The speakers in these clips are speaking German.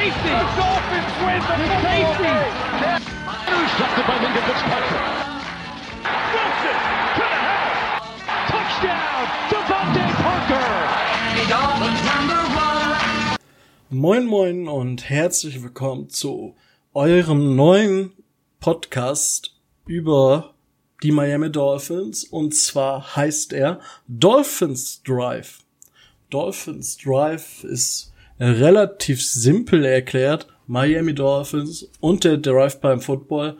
safety. The Dolphins win the safety. Intercepted by Minka Fitzpatrick. Wilson to the house. Touchdown, Devontae Parker. Moin Moin und herzlich willkommen zu eurem neuen Podcast über die Miami Dolphins und zwar heißt er Dolphins Drive. Dolphins Drive ist relativ simpel erklärt. Miami Dolphins und der Drive beim Football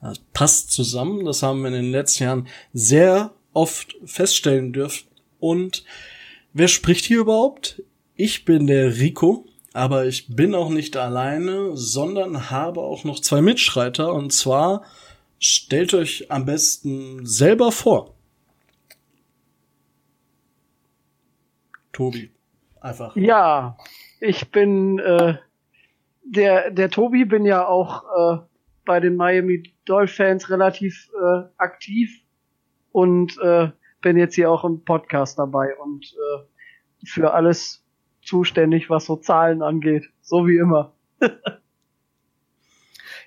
das passt zusammen. Das haben wir in den letzten Jahren sehr oft feststellen dürfen. Und wer spricht hier überhaupt? Ich bin der Rico, aber ich bin auch nicht alleine, sondern habe auch noch zwei Mitschreiter. Und zwar stellt euch am besten selber vor. Tobi. Einfach. Ja, ich bin äh, der, der Tobi, bin ja auch äh, bei den Miami Dolphins relativ äh, aktiv und äh, bin jetzt hier auch im Podcast dabei und äh, für alles zuständig, was so Zahlen angeht, so wie immer.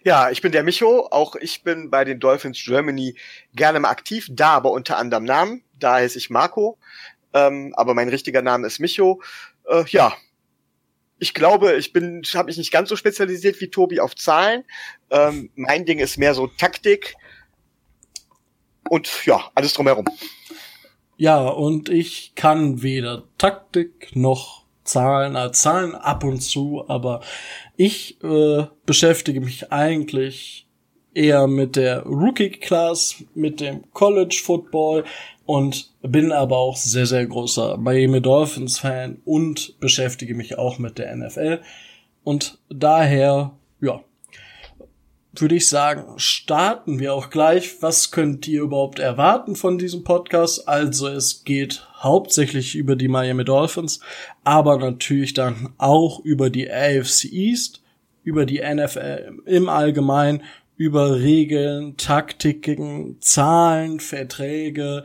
Ja, ich bin der Micho, auch ich bin bei den Dolphins Germany gerne mal aktiv, da aber unter anderem Namen, da heiße ich Marco, ähm, aber mein richtiger Name ist Micho. Äh, ja, ich glaube, ich bin, habe mich nicht ganz so spezialisiert wie Tobi auf Zahlen. Ähm, mein Ding ist mehr so Taktik und ja, alles drumherum. Ja, und ich kann weder Taktik noch Zahlen, äh, Zahlen ab und zu, aber ich äh, beschäftige mich eigentlich eher mit der Rookie Class, mit dem College Football und bin aber auch sehr, sehr großer Miami Dolphins Fan und beschäftige mich auch mit der NFL. Und daher, ja, würde ich sagen, starten wir auch gleich. Was könnt ihr überhaupt erwarten von diesem Podcast? Also es geht hauptsächlich über die Miami Dolphins, aber natürlich dann auch über die AFC East, über die NFL im Allgemeinen, über Regeln, Taktiken, Zahlen, Verträge,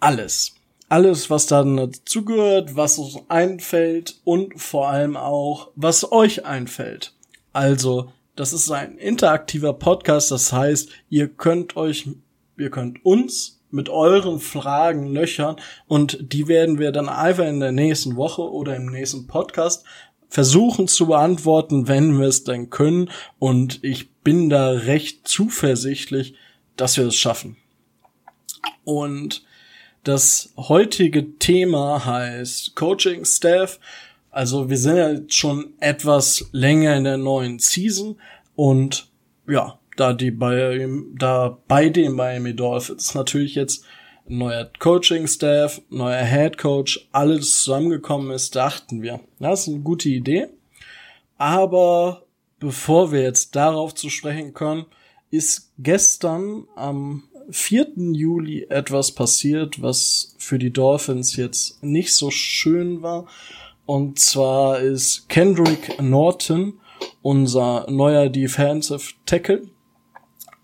alles. Alles, was dann dazugehört, was uns einfällt und vor allem auch, was euch einfällt. Also, das ist ein interaktiver Podcast, das heißt, ihr könnt euch, ihr könnt uns mit euren Fragen löchern und die werden wir dann einfach in der nächsten Woche oder im nächsten Podcast versuchen zu beantworten, wenn wir es denn können und ich bin da recht zuversichtlich, dass wir es schaffen. Und das heutige Thema heißt Coaching Staff. Also wir sind ja jetzt schon etwas länger in der neuen Season und ja, da die bei, da bei den Miami Dolphins natürlich jetzt neuer Coaching Staff, neuer Head Coach, alles zusammengekommen ist, dachten wir, das ist eine gute Idee. Aber bevor wir jetzt darauf zu sprechen können, ist gestern am 4. Juli etwas passiert, was für die Dolphins jetzt nicht so schön war. Und zwar ist Kendrick Norton, unser neuer Defensive Tackle,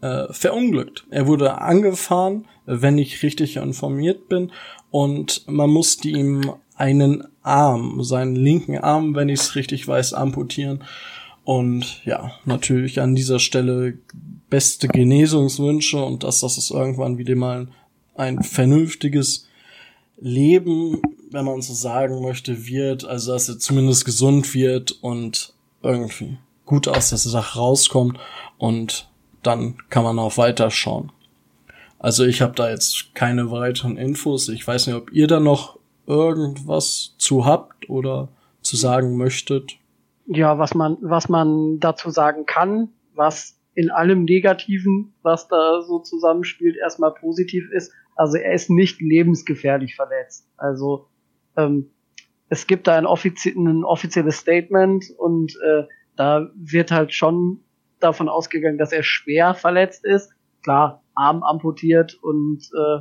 äh, verunglückt. Er wurde angefahren, wenn ich richtig informiert bin, und man musste ihm einen Arm, seinen linken Arm, wenn ich es richtig weiß, amputieren. Und ja, natürlich an dieser Stelle beste Genesungswünsche und dass das irgendwann wieder mal ein vernünftiges Leben, wenn man so sagen möchte, wird, also dass er zumindest gesund wird und irgendwie gut aus der Sache rauskommt und dann kann man auch weiterschauen. Also ich habe da jetzt keine weiteren Infos. Ich weiß nicht, ob ihr da noch irgendwas zu habt oder zu sagen möchtet. Ja, was man, was man dazu sagen kann, was in allem Negativen, was da so zusammenspielt, erstmal positiv ist. Also er ist nicht lebensgefährlich verletzt. Also ähm, es gibt da ein, offizie ein offizielles Statement und äh, da wird halt schon davon ausgegangen, dass er schwer verletzt ist. Klar, Arm amputiert und äh,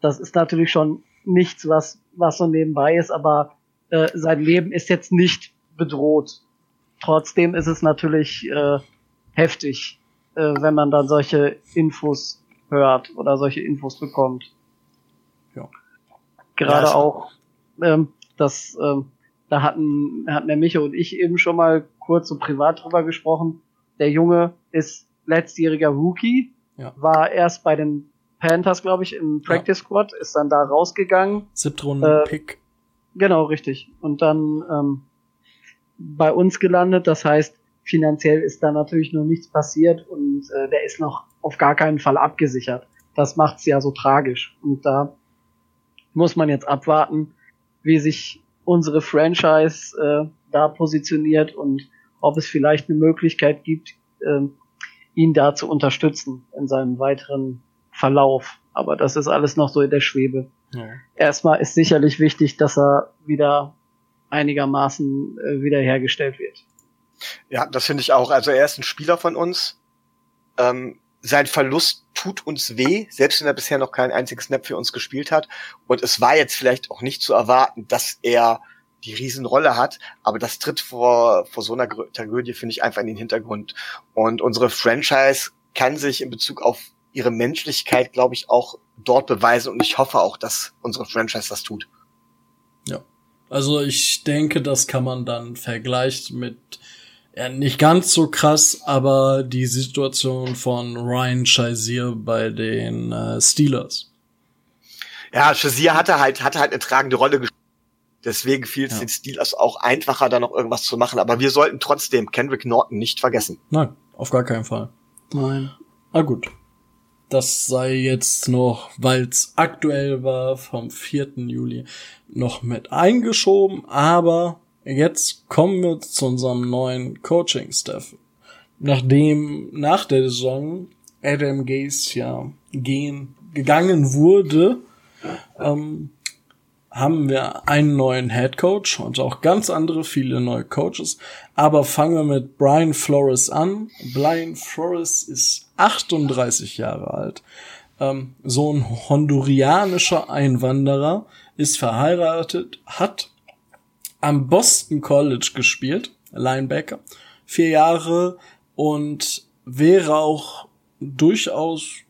das ist natürlich schon nichts, was, was so nebenbei ist, aber äh, sein Leben ist jetzt nicht bedroht. Trotzdem ist es natürlich äh, heftig, äh, wenn man dann solche Infos hört oder solche Infos bekommt. Ja. Gerade ja, auch, ähm, dass ähm, da hatten, hatten der Micho und ich eben schon mal kurz so privat drüber gesprochen. Der Junge ist letztjähriger Rookie, Ja. war erst bei den Panthers, glaube ich, im Practice Squad, ist dann da rausgegangen. Siebtrunden Äh, Pick. Genau, richtig. Und dann ähm, bei uns gelandet. Das heißt, finanziell ist da natürlich noch nichts passiert und äh, der ist noch auf gar keinen Fall abgesichert. Das macht's ja so tragisch. Und da muss man jetzt abwarten, wie sich unsere Franchise äh, da positioniert und ob es vielleicht eine Möglichkeit gibt, ähm, ihn da zu unterstützen in seinem weiteren Verlauf. Aber das ist alles noch so in der Schwebe Ja. erstmal ist sicherlich wichtig, dass er wieder einigermaßen äh, wiederhergestellt wird. Ja, das finde ich auch. Also er ist ein Spieler von uns. Ähm, sein Verlust tut uns weh, selbst wenn er bisher noch keinen einzigen Snap für uns gespielt hat. Und es war jetzt vielleicht auch nicht zu erwarten, dass er die Riesenrolle hat, aber das tritt vor, vor so einer Tragödie, finde ich, einfach in den Hintergrund. Und unsere Franchise kann sich in Bezug auf ihre Menschlichkeit, glaube ich, auch dort beweisen. Und ich hoffe auch, dass unsere Franchise das tut. Also ich denke, das kann man dann vergleichen mit ja, nicht ganz so krass, aber die Situation von Ryan Shazier bei den äh, Steelers. Ja, Shazier hatte halt, hatte halt eine tragende Rolle gespielt. Deswegen fiel es Ja. den Steelers auch einfacher, da noch irgendwas zu machen. Aber wir sollten trotzdem Kendrick Norton nicht vergessen. Nein, auf gar keinen Fall. Nein. Ah gut. Das sei jetzt noch, weil es aktuell war, vom 4. Juli noch mit eingeschoben, aber jetzt kommen wir zu unserem neuen Coaching-Staff. Nachdem nach der Saison Adam Gaze ja gehen, gegangen wurde, ähm, haben wir einen neuen Head Coach und auch ganz andere, viele neue Coaches. Aber fangen wir mit Brian Flores an. Brian Flores ist 38 Jahre alt. Ähm, so ein hondurianischer Einwanderer, ist verheiratet, hat am Boston College gespielt, Linebacker, vier Jahre und wäre auch durchaus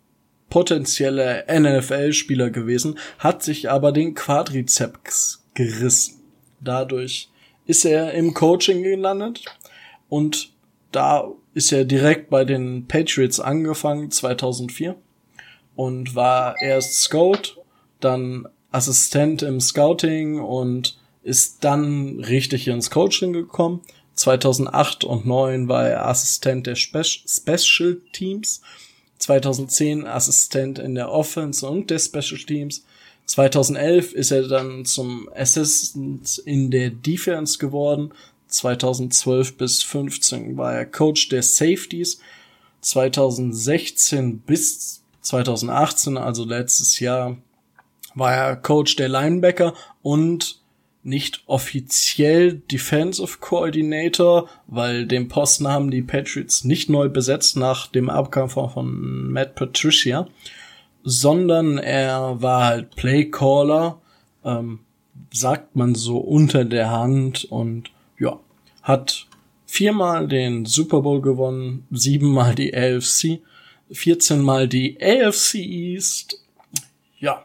potenzieller NFL-Spieler gewesen, hat sich aber den Quadrizeps gerissen. Dadurch ist er im Coaching gelandet und da ist er direkt bei den Patriots angefangen, 2004 und war erst Scout, dann Assistent im Scouting und ist dann richtig ins Coaching gekommen. 2008 und 2009 war er Assistent der Spe Special Teams. 2010 Assistent in der Offense und der Special Teams. 2011 ist er dann zum Assistant in der Defense geworden. 2012 bis 15 war er Coach der Safeties. 2016 bis 2018, also letztes Jahr, war er Coach der Linebacker und nicht offiziell Defensive Coordinator, weil den Posten haben die Patriots nicht neu besetzt nach dem Abgang von, von Matt Patricia, sondern er war halt Playcaller, ähm, sagt man so unter der Hand und ja, hat viermal den Super Bowl gewonnen, siebenmal die AFC, 14 mal die AFC East. Ja.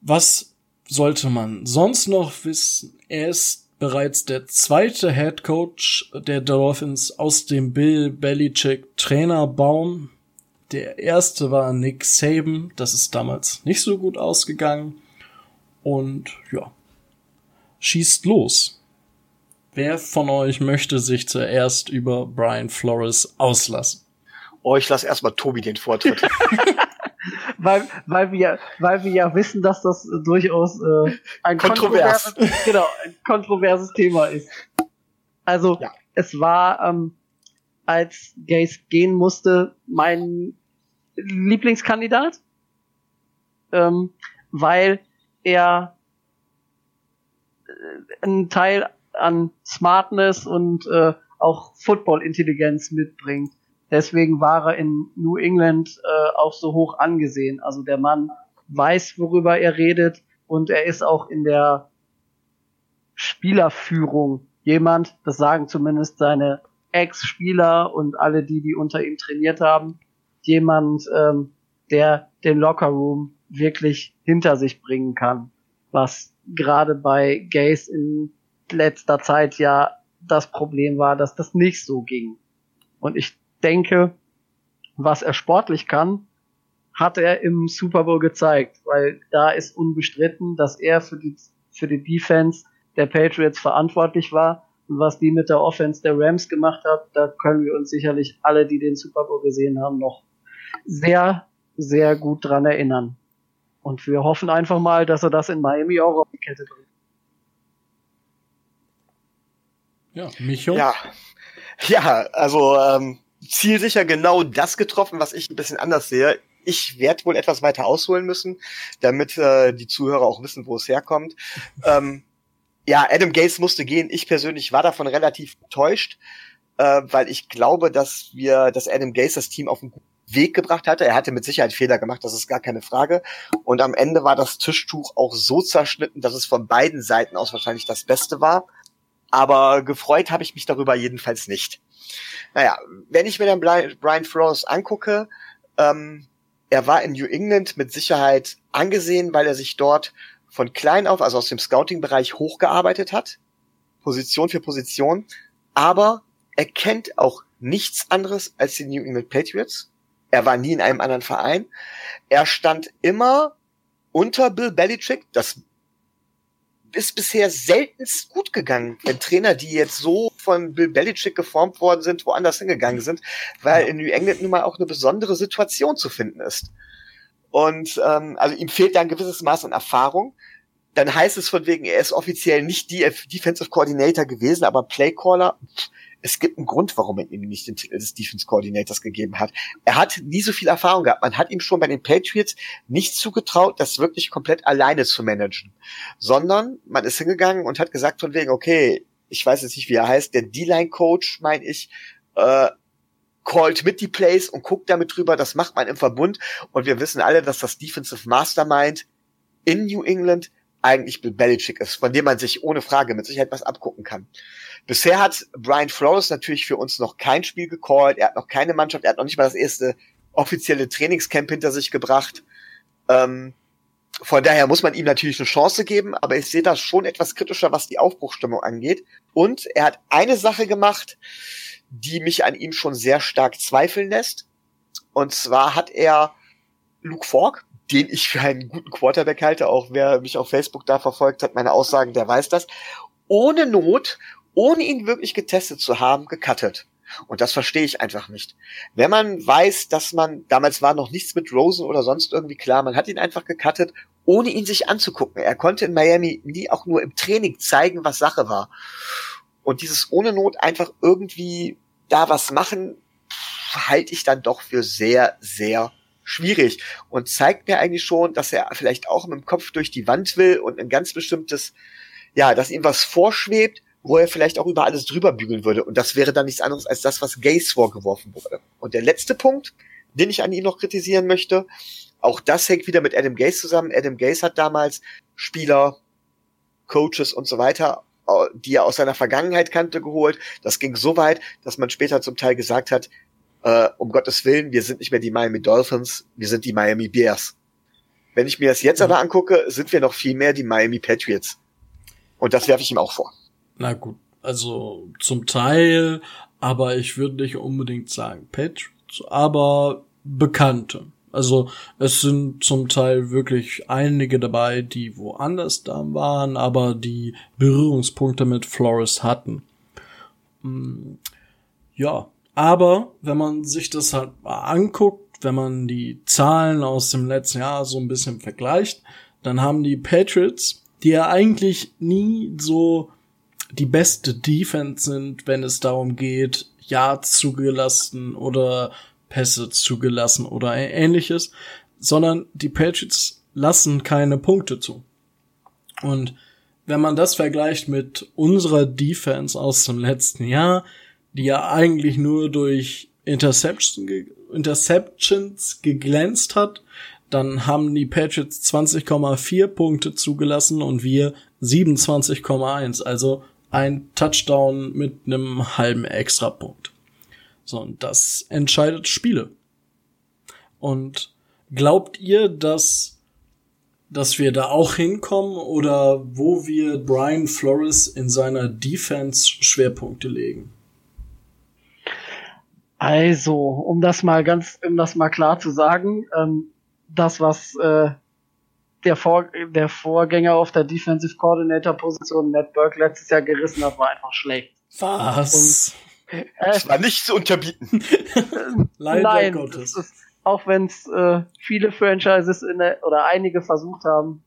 Was sollte man sonst noch wissen? Er ist bereits der zweite Head Coach der Dolphins aus dem Bill Belichick Trainerbaum. Der erste war Nick Saban. Das ist damals nicht so gut ausgegangen. Und ja, schießt los. Wer von euch möchte sich zuerst über Brian Flores auslassen? Oh, ich lasse erstmal Tobi den Vortritt. weil, weil, wir, weil wir ja wissen, dass das äh, durchaus äh, ein Kontrovers. kontroverses, genau, ein kontroverses Thema ist. Also Ja. es war, ähm, als Gaze gehen musste, mein Lieblingskandidat, ähm, weil er äh, einen Teil an Smartness und äh, auch Football-Intelligenz mitbringt. Deswegen war er in New England äh, auch so hoch angesehen. Also der Mann weiß, worüber er redet und er ist auch in der Spielerführung jemand, das sagen zumindest seine Ex-Spieler und alle die, die unter ihm trainiert haben, jemand, ähm, der den Lockerroom wirklich hinter sich bringen kann, was gerade bei Gays in letzter Zeit ja das Problem war, dass das nicht so ging. Und ich denke, was er sportlich kann, hat er im Super Bowl gezeigt, weil da ist unbestritten, dass er für die, für die Defense der Patriots verantwortlich war. Und was die mit der Offense der Rams gemacht hat, da können wir uns sicherlich alle, die den Super Bowl gesehen haben, noch sehr, sehr gut dran erinnern. Und wir hoffen einfach mal, dass er das in Miami auch auf die Kette bringt. Ja, Micho? Ja, ja also ähm, zielsicher genau das getroffen, was ich ein bisschen anders sehe. Ich werde wohl etwas weiter ausholen müssen, damit äh, die Zuhörer auch wissen, wo es herkommt. ähm, ja, Adam Gates musste gehen. Ich persönlich war davon relativ enttäuscht, äh, weil ich glaube, dass wir, dass Adam Gates das Team auf einen guten Weg gebracht hatte. Er hatte mit Sicherheit Fehler gemacht, das ist gar keine Frage. Und am Ende war das Tischtuch auch so zerschnitten, dass es von beiden Seiten aus wahrscheinlich das Beste war. Aber gefreut habe ich mich darüber jedenfalls nicht. Naja, wenn ich mir dann Brian Flores angucke, ähm, er war in New England mit Sicherheit angesehen, weil er sich dort von klein auf, also aus dem Scouting-Bereich hochgearbeitet hat, Position für Position, aber er kennt auch nichts anderes als die New England Patriots. Er war nie in einem anderen Verein. Er stand immer unter Bill Belichick. Das ist bisher seltenst gut gegangen, wenn Trainer, die jetzt so von Bill Belichick geformt worden sind, woanders hingegangen sind, weil in New England nun mal auch eine besondere Situation zu finden ist. Und ähm, also ihm fehlt da ein gewisses Maß an Erfahrung. Dann heißt es von wegen, er ist offiziell nicht die Defensive Coordinator gewesen, aber Playcaller. Es gibt einen Grund, warum er ihm nicht den Titel des Defense Coordinators gegeben hat. Er hat nie so viel Erfahrung gehabt. Man hat ihm schon bei den Patriots nicht zugetraut, das wirklich komplett alleine zu managen, sondern man ist hingegangen und hat gesagt von wegen, okay, ich weiß jetzt nicht, wie er heißt, der D-Line-Coach, meine ich, äh, callt mit die Plays und guckt damit drüber. Das macht man im Verbund. Und wir wissen alle, dass das Defensive Mastermind in New England eigentlich Bill Belichick ist, von dem man sich ohne Frage mit Sicherheit was abgucken kann. Bisher hat Brian Flores natürlich für uns noch kein Spiel gecallt, er hat noch keine Mannschaft, er hat noch nicht mal das erste offizielle Trainingscamp hinter sich gebracht. Ähm, von daher muss man ihm natürlich eine Chance geben, aber ich sehe das schon etwas kritischer, was die Aufbruchstimmung angeht. Und er hat eine Sache gemacht, die mich an ihm schon sehr stark zweifeln lässt. Und zwar hat er Luke Falk, den ich für einen guten Quarterback halte, auch wer mich auf Facebook da verfolgt hat, meine Aussagen, der weiß das, ohne Not, ohne ihn wirklich getestet zu haben, gecuttet. Und das verstehe ich einfach nicht. Wenn man weiß, dass man, damals war noch nichts mit Rosen oder sonst irgendwie klar, man hat ihn einfach gecuttet, ohne ihn sich anzugucken. Er konnte in Miami nie auch nur im Training zeigen, was Sache war. Und dieses ohne Not einfach irgendwie da was machen, halte ich dann doch für sehr, sehr schwierig und zeigt mir eigentlich schon, dass er vielleicht auch mit dem Kopf durch die Wand will und ein ganz bestimmtes, ja, dass ihm was vorschwebt, wo er vielleicht auch über alles drüber bügeln würde. Und das wäre dann nichts anderes als das, was Gaze vorgeworfen wurde. Und der letzte Punkt, den ich an ihm noch kritisieren möchte, auch das hängt wieder mit Adam Gaze zusammen. Adam Gaze hat damals Spieler, Coaches und so weiter, äh, die er aus seiner Vergangenheit kannte, geholt. Das ging so weit, dass man später zum Teil gesagt hat, äh, um Gottes Willen, wir sind nicht mehr die Miami Dolphins, wir sind die Miami Bears. Wenn ich mir das jetzt mhm. aber angucke, sind wir noch viel mehr die Miami Patriots. Und das werfe ich ihm auch vor. Na gut, also zum Teil, aber ich würde nicht unbedingt sagen Patriots, aber Bekannte. Also es sind zum Teil wirklich einige dabei, die woanders da waren, aber die Berührungspunkte mit Flores hatten. Hm, ja, aber wenn man sich das halt mal anguckt, wenn man die Zahlen aus dem letzten Jahr so ein bisschen vergleicht, dann haben die Patriots, die ja eigentlich nie so die beste Defense sind, wenn es darum geht, Yards zugelassen oder Pässe zugelassen oder ähnliches, sondern die Patriots lassen keine Punkte zu. Und wenn man das vergleicht mit unserer Defense aus dem letzten Jahr, die ja eigentlich nur durch Interception, Interceptions geglänzt hat. Dann haben die Patriots 20,4 Punkte zugelassen und wir 27,1. Also ein Touchdown mit einem halben Extrapunkt. So, und das entscheidet Spiele. Und glaubt ihr, dass dass wir da auch hinkommen oder wo wir Brian Flores in seiner Defense Schwerpunkte legen? Also, um das mal ganz, um das mal klar zu sagen, ähm, das, was äh, der, Vor der Vorgänger auf der Defensive Coordinator Position, Matt Burke, letztes Jahr gerissen hat, war einfach schlecht. Was? Und, äh, das war nicht zu unterbieten. Leider Nein, Gottes. Ist, auch wenn es äh, viele Franchises in der, oder einige versucht haben,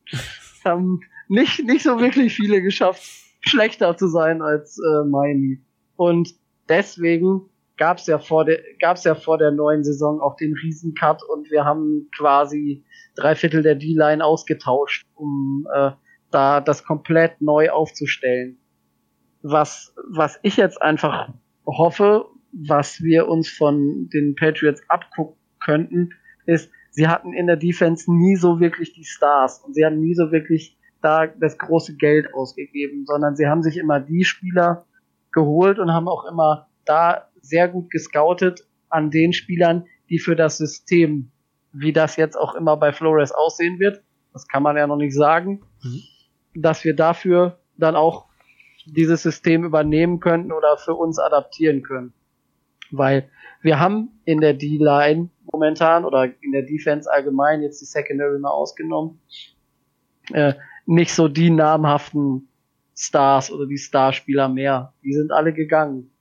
haben nicht, nicht so wirklich viele geschafft, schlechter zu sein als äh, Miami. Und deswegen gab es ja vor der gab's ja vor der neuen Saison auch den Riesencut und wir haben quasi drei Viertel der D-Line ausgetauscht, um äh, da das komplett neu aufzustellen. Was was ich jetzt einfach hoffe, was wir uns von den Patriots abgucken könnten, ist, sie hatten in der Defense nie so wirklich die Stars und sie haben nie so wirklich da das große Geld ausgegeben, sondern sie haben sich immer die Spieler geholt und haben auch immer da sehr gut gescoutet an den Spielern, die für das System, wie das jetzt auch immer bei Flores aussehen wird, das kann man ja noch nicht sagen, mhm. dass wir dafür dann auch dieses System übernehmen könnten oder für uns adaptieren können. Weil wir haben in der D-Line momentan oder in der Defense allgemein, jetzt die Secondary mal ausgenommen, äh, nicht so die namhaften Stars oder die Starspieler mehr. Die sind alle gegangen.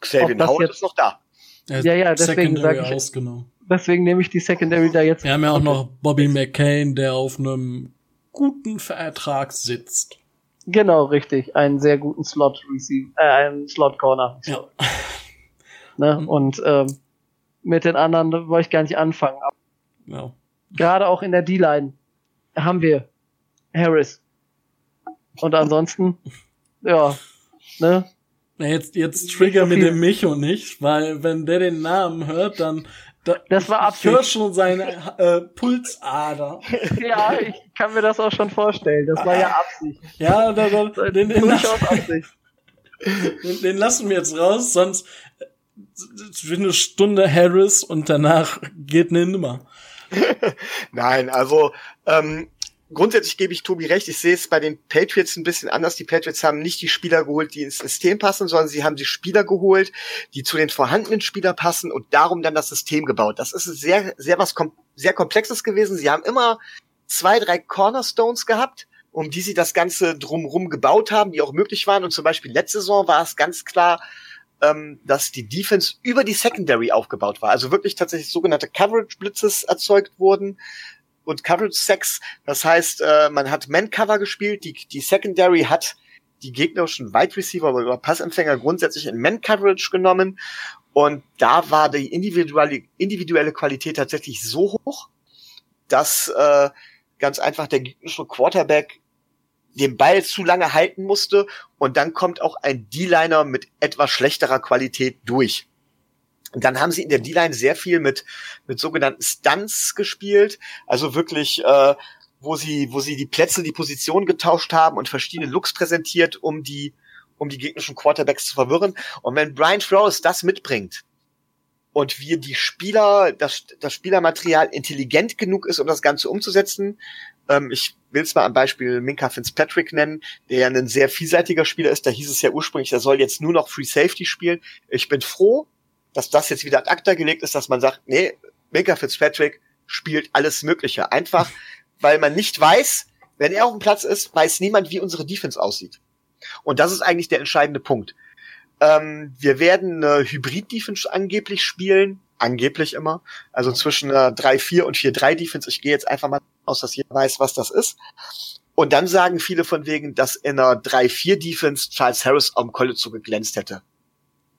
Xavier Howard jetzt, ist noch da. Ja, ja, deswegen sage ich, ausgenommen. Deswegen nehme ich die Secondary da jetzt. Wir haben ja auch noch Bobby McCain, der auf einem guten Vertrag sitzt. Genau, richtig. Einen sehr guten Slot Receive, äh, einen Slot Corner. Ja. Ne? Mhm. Und ähm, mit den anderen wollte ich gar nicht anfangen. Ja. Gerade auch in der D-Line haben wir Harris. Und ansonsten, ja, ne? Jetzt, jetzt trigger mit dem Micho nicht, weil wenn der den Namen hört, dann da, das war Absicht. Ich höre schon seine äh, Pulsader. ja, ich kann mir das auch schon vorstellen. Das war ja Absicht. Ja, da, da, den, den, lassen, Absicht. Den, den lassen wir jetzt raus, sonst für eine Stunde Harris und danach geht eine Nummer. Nein, also ähm, grundsätzlich gebe ich Tobi recht. Ich sehe es bei den Patriots ein bisschen anders. Die Patriots haben nicht die Spieler geholt, die ins System passen, sondern sie haben die Spieler geholt, die zu den vorhandenen Spielern passen und darum dann das System gebaut. Das ist sehr, sehr was kom sehr komplexes gewesen. Sie haben immer zwei, drei Cornerstones gehabt, um die sie das Ganze drumrum gebaut haben, die auch möglich waren. Und zum Beispiel letzte Saison war es ganz klar, ähm, dass die Defense über die Secondary aufgebaut war. Also wirklich tatsächlich sogenannte Coverage Blitzes erzeugt wurden und Coverage Sex. Das heißt, äh, man hat Man-Cover gespielt, die, die Secondary hat die gegnerischen Wide Receiver oder Passempfänger grundsätzlich in Man-Coverage genommen. Und da war die individuelle, individuelle Qualität tatsächlich so hoch, dass äh, ganz einfach der gegnerische Quarterback den Ball zu lange halten musste und dann kommt auch ein D-Liner mit etwas schlechterer Qualität durch. Und dann haben sie in der D-Line sehr viel mit, mit sogenannten Stunts gespielt, also wirklich, äh, wo sie, wo sie die Plätze, die Position getauscht haben und verschiedene Looks präsentiert, um die, um die gegnerischen Quarterbacks zu verwirren. Und wenn Brian Flores das mitbringt, und wir die Spieler, das, das Spielermaterial intelligent genug ist, um das Ganze umzusetzen. Ähm, ich will es mal am Beispiel Minka Fitzpatrick nennen, der ja ein sehr vielseitiger Spieler ist. Da hieß es ja ursprünglich, er soll jetzt nur noch Free Safety spielen. Ich bin froh, dass das jetzt wieder ad acta gelegt ist, dass man sagt, nee, Minka Fitzpatrick spielt alles Mögliche. Einfach, weil man nicht weiß, wenn er auf dem Platz ist, weiß niemand, wie unsere Defense aussieht. Und das ist eigentlich der entscheidende Punkt. Ähm, wir werden eine Hybrid-Defense angeblich spielen. Angeblich immer. Also zwischen einer 3-4 und 4-3-Defense. Ich gehe jetzt einfach mal aus, dass jeder weiß, was das ist. Und dann sagen viele von wegen, dass in einer 3-4-Defense Charles Harris am College so geglänzt hätte.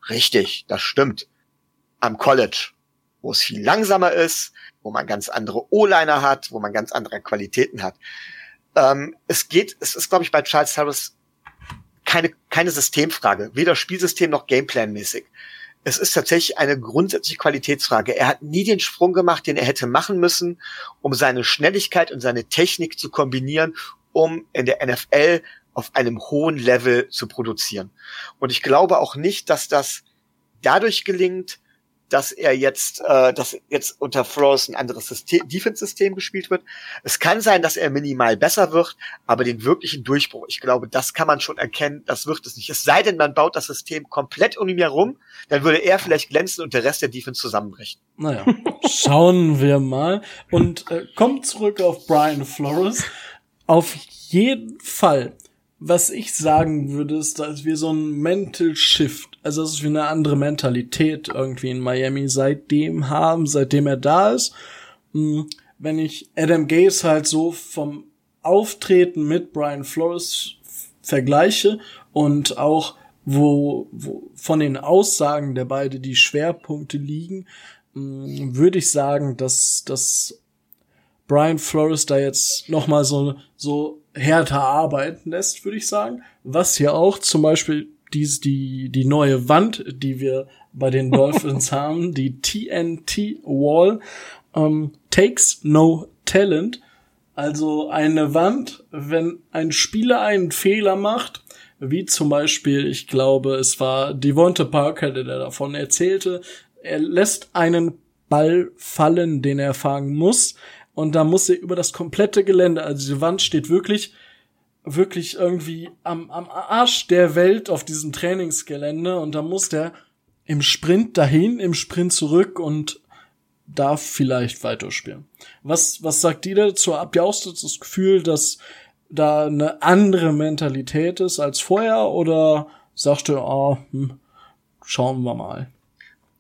Richtig, das stimmt. Am College, wo es viel langsamer ist, wo man ganz andere O-Liner hat, wo man ganz andere Qualitäten hat. Ähm, es geht, es ist, glaube ich, bei Charles Harris keine, keine Systemfrage, weder Spielsystem noch Gameplan-mäßig. Es ist tatsächlich eine grundsätzliche Qualitätsfrage. Er hat nie den Sprung gemacht, den er hätte machen müssen, um seine Schnelligkeit und seine Technik zu kombinieren, um in der NFL auf einem hohen Level zu produzieren. Und ich glaube auch nicht, dass das dadurch gelingt, dass er jetzt, äh, dass jetzt unter Flores ein anderes System, Defense-System gespielt wird. Es kann sein, dass er minimal besser wird, aber den wirklichen Durchbruch, ich glaube, das kann man schon erkennen, das wird es nicht. Es sei denn, man baut das System komplett um ihn herum, dann würde er vielleicht glänzen und der Rest der Defense zusammenbrechen. Naja, schauen wir mal. Und äh, kommt zurück auf Brian Flores. Auf jeden Fall was ich sagen würde, ist, dass wir so ein Mental Shift, also dass wir eine andere Mentalität irgendwie in Miami seitdem haben, seitdem er da ist. Hm, wenn ich Adam Gaze halt so vom Auftreten mit Brian Flores vergleiche und auch wo, wo von den Aussagen der beide die Schwerpunkte liegen, hm, würde ich sagen, dass, dass Brian Flores da jetzt noch mal so, so härter arbeiten lässt, würde ich sagen. Was ja auch zum Beispiel dies, die, die neue Wand, die wir bei den Dolphins haben, die TNT Wall, ähm, takes no talent. Also eine Wand, wenn ein Spieler einen Fehler macht, wie zum Beispiel, ich glaube, es war Devonta Parker, der davon erzählte, er lässt einen Ball fallen, den er fangen muss, und da muss er über das komplette Gelände, also die Wand steht wirklich, wirklich irgendwie am, am Arsch der Welt auf diesem Trainingsgelände und da muss der im Sprint dahin, im Sprint zurück und darf vielleicht weiterspielen. Was, was sagt ihr dazu? Habt ihr auch das Gefühl, dass da eine andere Mentalität ist als vorher oder sagst du, oh, hm, schauen wir mal?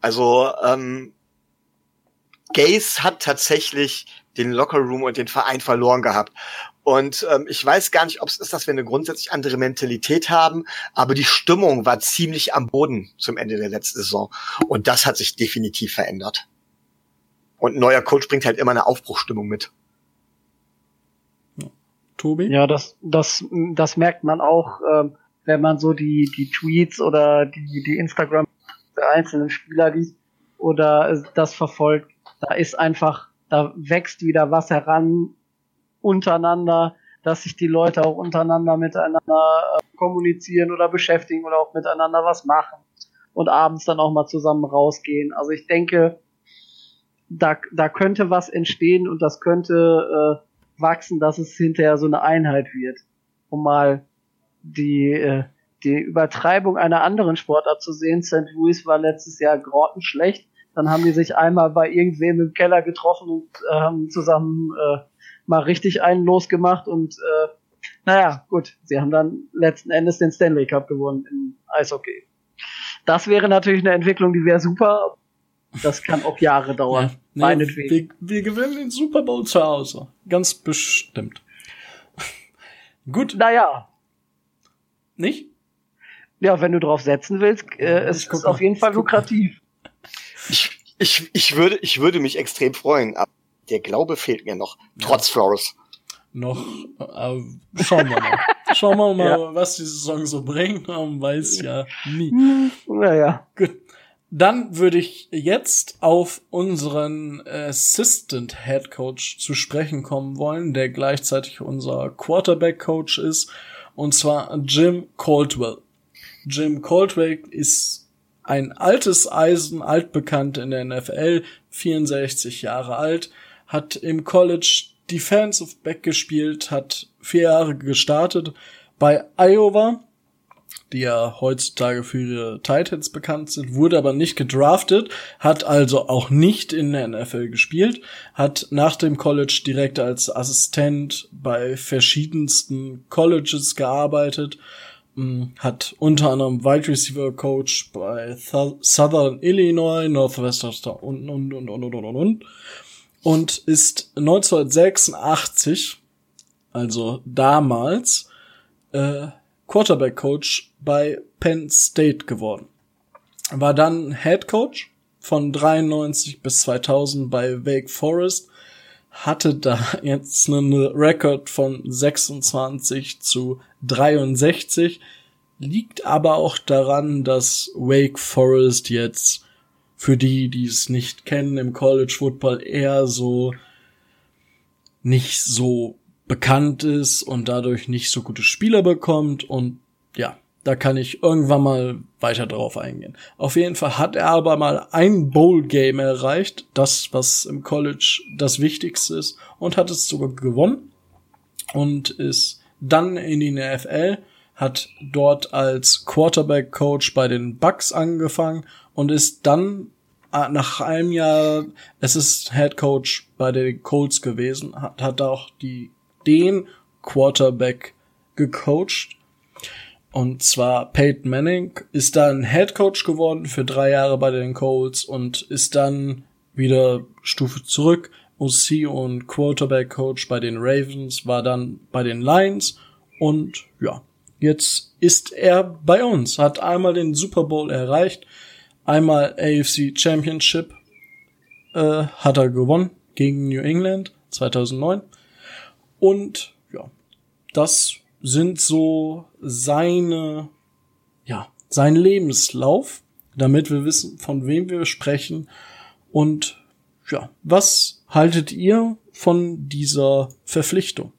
Also, ähm, Gaze hat tatsächlich den Lockerroom und den Verein verloren gehabt. Und ähm, ich weiß gar nicht, ob es ist, dass wir eine grundsätzlich andere Mentalität haben, aber die Stimmung war ziemlich am Boden zum Ende der letzten Saison. Und das hat sich definitiv verändert. Und ein neuer Coach bringt halt immer eine Aufbruchstimmung mit. Tobi? Ja, das, das, das merkt man auch, ähm, wenn man so die, die Tweets oder die, die Instagram der einzelnen Spieler liest oder das verfolgt. Da ist einfach da wächst wieder was heran untereinander, dass sich die Leute auch untereinander miteinander äh, kommunizieren oder beschäftigen oder auch miteinander was machen und abends dann auch mal zusammen rausgehen. Also ich denke, da, da könnte was entstehen und das könnte äh, wachsen, dass es hinterher so eine Einheit wird. Um mal die, äh, die Übertreibung einer anderen Sportart zu sehen. St. Louis war letztes Jahr grottenschlecht dann haben die sich einmal bei irgendwem im Keller getroffen und äh, haben zusammen äh, mal richtig einen losgemacht und äh, naja, gut, sie haben dann letzten Endes den Stanley Cup gewonnen im Eishockey. Das wäre natürlich eine Entwicklung, die wäre super. Das kann auch Jahre dauern. Ja, nee, wir, wir gewinnen den Super Bowl zu Hause. Ganz bestimmt. Gut. Naja. Nicht? Ja, wenn du drauf setzen willst, äh, es ist auf jeden Fall lukrativ. Ich, ich, ich, würde, ich würde mich extrem freuen, aber der Glaube fehlt mir noch, trotz ja. Flores. Noch, äh, schauen wir mal. schauen wir mal, ja. was die Saison so bringt. Man weiß ja nie. Naja. Gut. Dann würde ich jetzt auf unseren Assistant Head Coach zu sprechen kommen wollen, der gleichzeitig unser Quarterback Coach ist, und zwar Jim Caldwell. Jim Caldwell ist ein altes Eisen, altbekannt in der NFL, 64 Jahre alt, hat im College Defensive Back gespielt, hat vier Jahre gestartet bei Iowa, die ja heutzutage für ihre Titans bekannt sind, wurde aber nicht gedraftet, hat also auch nicht in der NFL gespielt, hat nach dem College direkt als Assistent bei verschiedensten Colleges gearbeitet, hat unter anderem Wide Receiver Coach bei Southern Illinois, Northwestern und, und, und, und, und, und, und. Und ist 1986, also damals, äh, Quarterback Coach bei Penn State geworden. War dann Head Coach von 93 bis 2000 bei Wake Forest hatte da jetzt einen Rekord von 26 zu 63, liegt aber auch daran, dass Wake Forest jetzt für die, die es nicht kennen, im College Football eher so nicht so bekannt ist und dadurch nicht so gute Spieler bekommt und ja, Da kann ich irgendwann mal weiter drauf eingehen. Auf jeden Fall hat er aber mal ein Bowl-Game erreicht, das, was im College das Wichtigste ist, und hat es sogar gewonnen und ist dann in die NFL, hat dort als Quarterback-Coach bei den Bucks angefangen und ist dann äh, nach einem Jahr, es ist Head Coach bei den Colts gewesen, hat, hat auch die, den Quarterback gecoacht und zwar Peyton Manning ist dann Head Coach geworden für drei Jahre bei den Colts und ist dann wieder Stufe zurück. OC und Quarterback Coach bei den Ravens war dann bei den Lions und ja, jetzt ist er bei uns, hat einmal den Super Bowl erreicht, einmal AFC Championship äh, hat er gewonnen gegen New England 2009 und ja, das sind so seine, ja, sein Lebenslauf, damit wir wissen, von wem wir sprechen. Und ja, was haltet ihr von dieser Verpflichtung?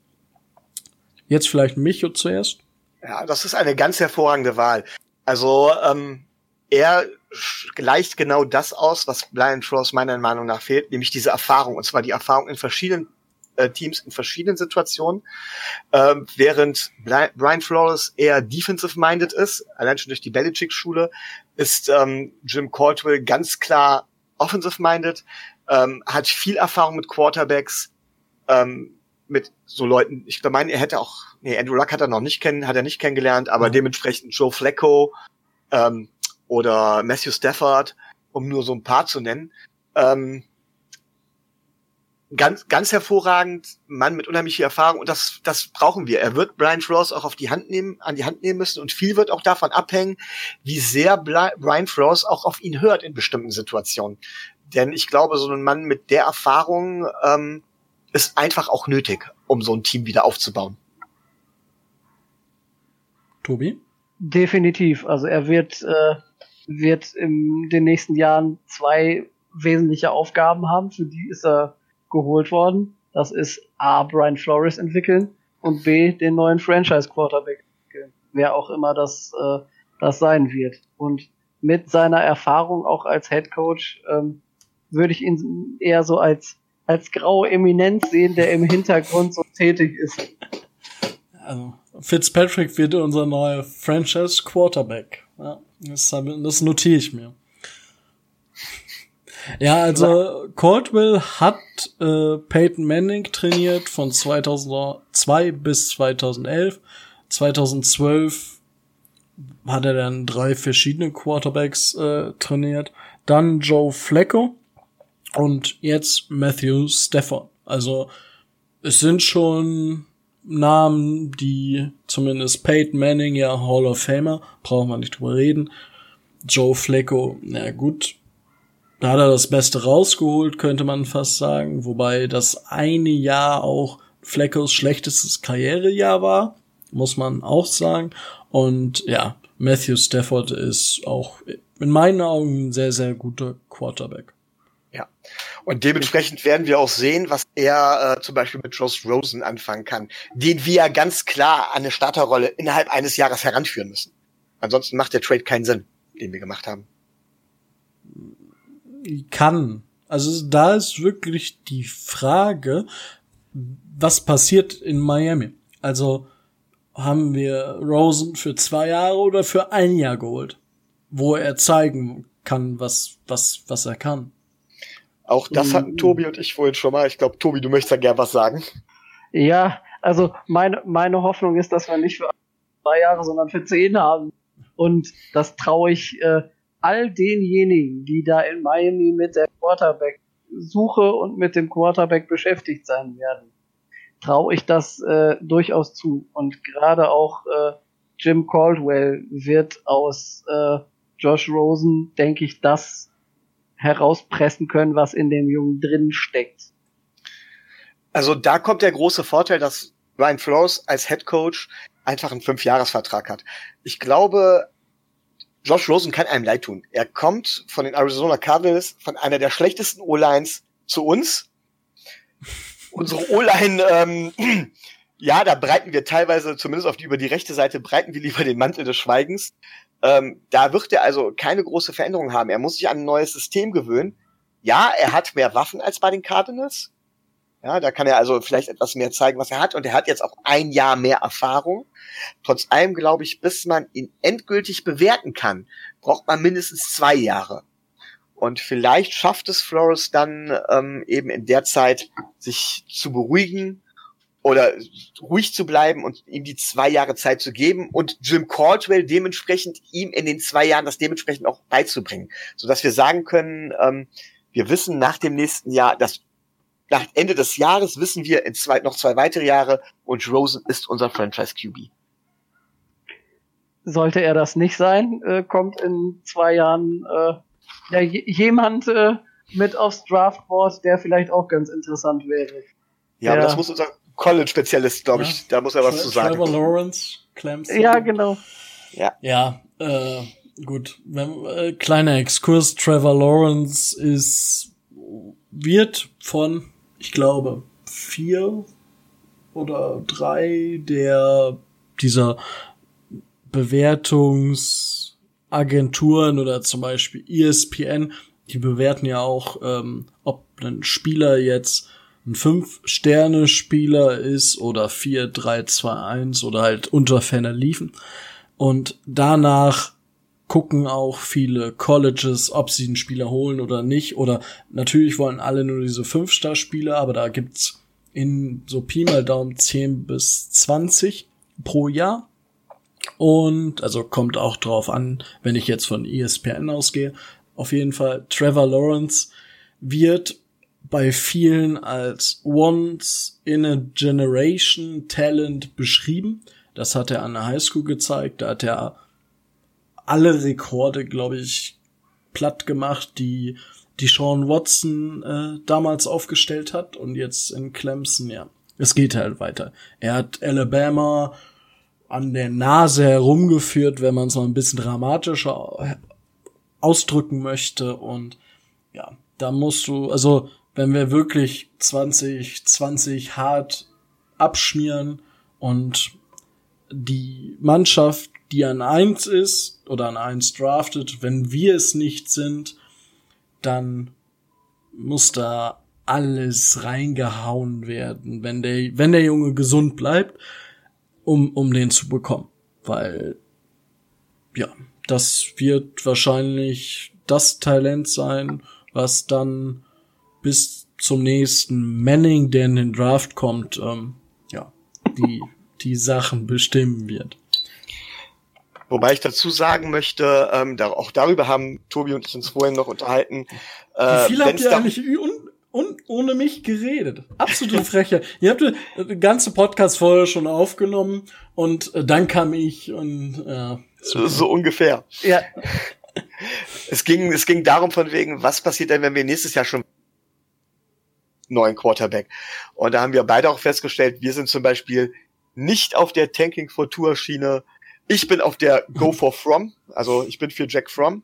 Jetzt vielleicht Micho zuerst. Ja, das ist eine ganz hervorragende Wahl. Also ähm, er gleicht genau das aus, was Brian Frost meiner Meinung nach fehlt, nämlich diese Erfahrung, und zwar die Erfahrung in verschiedenen äh, Teams in verschiedenen Situationen, ähm, während Brian Flores eher defensive-minded ist, allein schon durch die Belichick-Schule, ist ähm, Jim Caldwell ganz klar offensive-minded, ähm, hat viel Erfahrung mit Quarterbacks, ähm, mit so Leuten, ich meine, er hätte auch, nee, Andrew Luck hat er noch nicht kennen, hat er nicht kennengelernt, aber mhm. dementsprechend Joe Flacco ähm, oder Matthew Stafford, um nur so ein paar zu nennen. Ähm, ganz, ganz hervorragend, Mann mit unheimlich viel Erfahrung und das, das brauchen wir. Er wird Brian Flores auch auf die Hand nehmen, an die Hand nehmen müssen und viel wird auch davon abhängen, wie sehr Brian Flores auch auf ihn hört in bestimmten Situationen. Denn ich glaube, so ein Mann mit der Erfahrung ähm, ist einfach auch nötig, um so ein Team wieder aufzubauen. Tobi? Definitiv. Also er wird, äh, wird in den nächsten Jahren zwei wesentliche Aufgaben haben, für die ist er geholt worden. Das ist A, Brian Flores entwickeln und B, den neuen Franchise Quarterback entwickeln. Wer auch immer das, äh, das sein wird. Und mit seiner Erfahrung auch als Head Coach ähm, würde ich ihn eher so als, als graue Eminenz sehen, der im Hintergrund so tätig ist. Also, Fitzpatrick wird unser neuer Franchise Quarterback. Ja, das, das notiere ich mir. Ja, also Caldwell hat äh, Peyton Manning trainiert von 2002 bis 2011. 2012 hat er dann drei verschiedene Quarterbacks äh, trainiert. Dann Joe Flacco und jetzt Matthew Stafford. Also es sind schon Namen, die zumindest Peyton Manning, ja Hall of Famer, brauchen wir nicht drüber reden. Joe Flacco, na gut, da hat er das Beste rausgeholt, könnte man fast sagen. Wobei das eine Jahr auch Fleckos schlechtestes Karrierejahr war, muss man auch sagen. Und ja, Matthew Stafford ist auch in meinen Augen ein sehr, sehr guter Quarterback. Ja. Und dementsprechend werden wir auch sehen, was er äh, zum Beispiel mit Josh Rosen anfangen kann, den wir ganz klar an eine Starterrolle innerhalb eines Jahres heranführen müssen. Ansonsten macht der Trade keinen Sinn, den wir gemacht haben kann. Also da ist wirklich die Frage, was passiert in Miami? Also haben wir Rosen für zwei Jahre oder für ein Jahr geholt, wo er zeigen kann, was, was, was er kann. Auch das hatten mhm. Tobi und ich vorhin schon mal. Ich glaube, Tobi, du möchtest da gern was sagen. Ja, also meine, meine Hoffnung ist, dass wir nicht für zwei Jahre, sondern für zehn haben. Und das traue ich äh, all denjenigen, die da in Miami mit der Quarterback-Suche und mit dem Quarterback beschäftigt sein werden, traue ich das äh, durchaus zu. Und gerade auch äh, Jim Caldwell wird aus äh, Josh Rosen, denke ich, das herauspressen können, was in dem Jungen drin steckt. Also da kommt der große Vorteil, dass Ryan Flores als Head Coach einfach einen Fünfjahresvertrag hat. Ich glaube, Josh Rosen kann einem leid tun. Er kommt von den Arizona Cardinals, von einer der schlechtesten O-Lines zu uns. Unsere O-Line ähm, ja, da breiten wir teilweise, zumindest auf die, über die rechte Seite, breiten wir lieber den Mantel des Schweigens. Ähm, da wird er also keine große Veränderung haben. Er muss sich an ein neues System gewöhnen. Ja, er hat mehr Waffen als bei den Cardinals. Ja, da kann er also vielleicht etwas mehr zeigen, was er hat. Und er hat jetzt auch ein Jahr mehr Erfahrung. Trotz allem glaube ich, bis man ihn endgültig bewerten kann, braucht man mindestens zwei Jahre. Und vielleicht schafft es Flores dann ähm, eben in der Zeit, sich zu beruhigen oder ruhig zu bleiben und ihm die zwei Jahre Zeit zu geben und Jim Caldwell dementsprechend ihm in den zwei Jahren das dementsprechend auch beizubringen, so dass wir sagen können, ähm, wir wissen nach dem nächsten Jahr, dass nach Ende des Jahres wissen wir in zwei, noch zwei weitere Jahre und Rosen ist unser Franchise QB. Sollte er das nicht sein, äh, kommt in zwei Jahren äh, ja, jemand äh, mit aufs Draftboard, der vielleicht auch ganz interessant wäre. Ja, aber das muss unser College-Spezialist, glaube ich, ja. da muss er was Tra zu sagen. Trevor Lawrence, Clemson. Ja, genau. Ja. Ja, äh, gut. Wenn, äh, kleiner Exkurs, Trevor Lawrence ist, wird von, ich glaube, vier oder drei der dieser Bewertungsagenturen oder zum Beispiel ESPN, die bewerten ja auch, ähm, ob ein Spieler jetzt ein Fünf-Sterne-Spieler ist oder 4-3-2-1 oder halt unter Ferner liefen. Und danach gucken auch viele Colleges, ob sie einen Spieler holen oder nicht. Oder natürlich wollen alle nur diese Fünf-Star-Spieler, aber da gibt's in so Pi mal Daumen 10 bis 20 pro Jahr. Und also kommt auch drauf an, wenn ich jetzt von ESPN ausgehe. Auf jeden Fall, Trevor Lawrence wird bei vielen als Once in a Generation Talent beschrieben. Das hat er an der Highschool gezeigt. Da hat er alle Rekorde, glaube ich, platt gemacht, die die Sean Watson äh, damals aufgestellt hat und jetzt in Clemson, ja. Es geht halt weiter. Er hat Alabama an der Nase herumgeführt, wenn man es mal ein bisschen dramatischer ausdrücken möchte und ja, da musst du, also wenn wir wirklich 2020 hart abschmieren und die Mannschaft, die an eins ist oder an eins draftet, wenn wir es nicht sind, dann muss da alles reingehauen werden, wenn der, wenn der Junge gesund bleibt, um, um den zu bekommen. Weil, ja, das wird wahrscheinlich das Talent sein, was dann bis zum nächsten Manning, der in den Draft kommt, ähm, ja, die, die Sachen bestimmen wird. Wobei ich dazu sagen möchte, ähm, da, auch darüber haben Tobi und ich uns vorhin noch unterhalten. Äh, Wie viel habt ihr eigentlich un, un, ohne mich geredet? Absolute Freche. ihr habt die ganze Podcast-Folge schon aufgenommen und äh, dann kam ich und äh, so, so ungefähr. Ja. Es ging, es ging darum von wegen, was passiert denn, wenn wir nächstes Jahr schon neuen Quarterback. Und da haben wir beide auch festgestellt, wir sind zum Beispiel nicht auf der Tanking for Tour Schiene. Ich bin auf der Go for From, also ich bin für Jack From.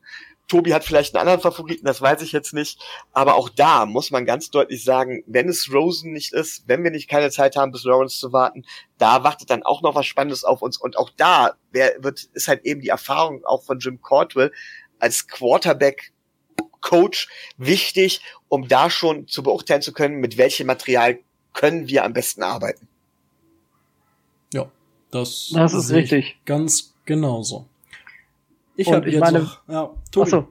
Tobi hat vielleicht einen anderen Favoriten, das weiß ich jetzt nicht. Aber auch da muss man ganz deutlich sagen, wenn es Rosen nicht ist, wenn wir nicht keine Zeit haben, bis Lawrence zu warten, da wartet dann auch noch was Spannendes auf uns. Und auch da wer, wird, ist halt eben die Erfahrung auch von Jim Cordwell als Quarterback Coach wichtig, um da schon zu beurteilen zu können, mit welchem Material können wir am besten arbeiten. Ja, das, das ist richtig. Ganz genauso. Ich habe jetzt meine, noch, ja, achso,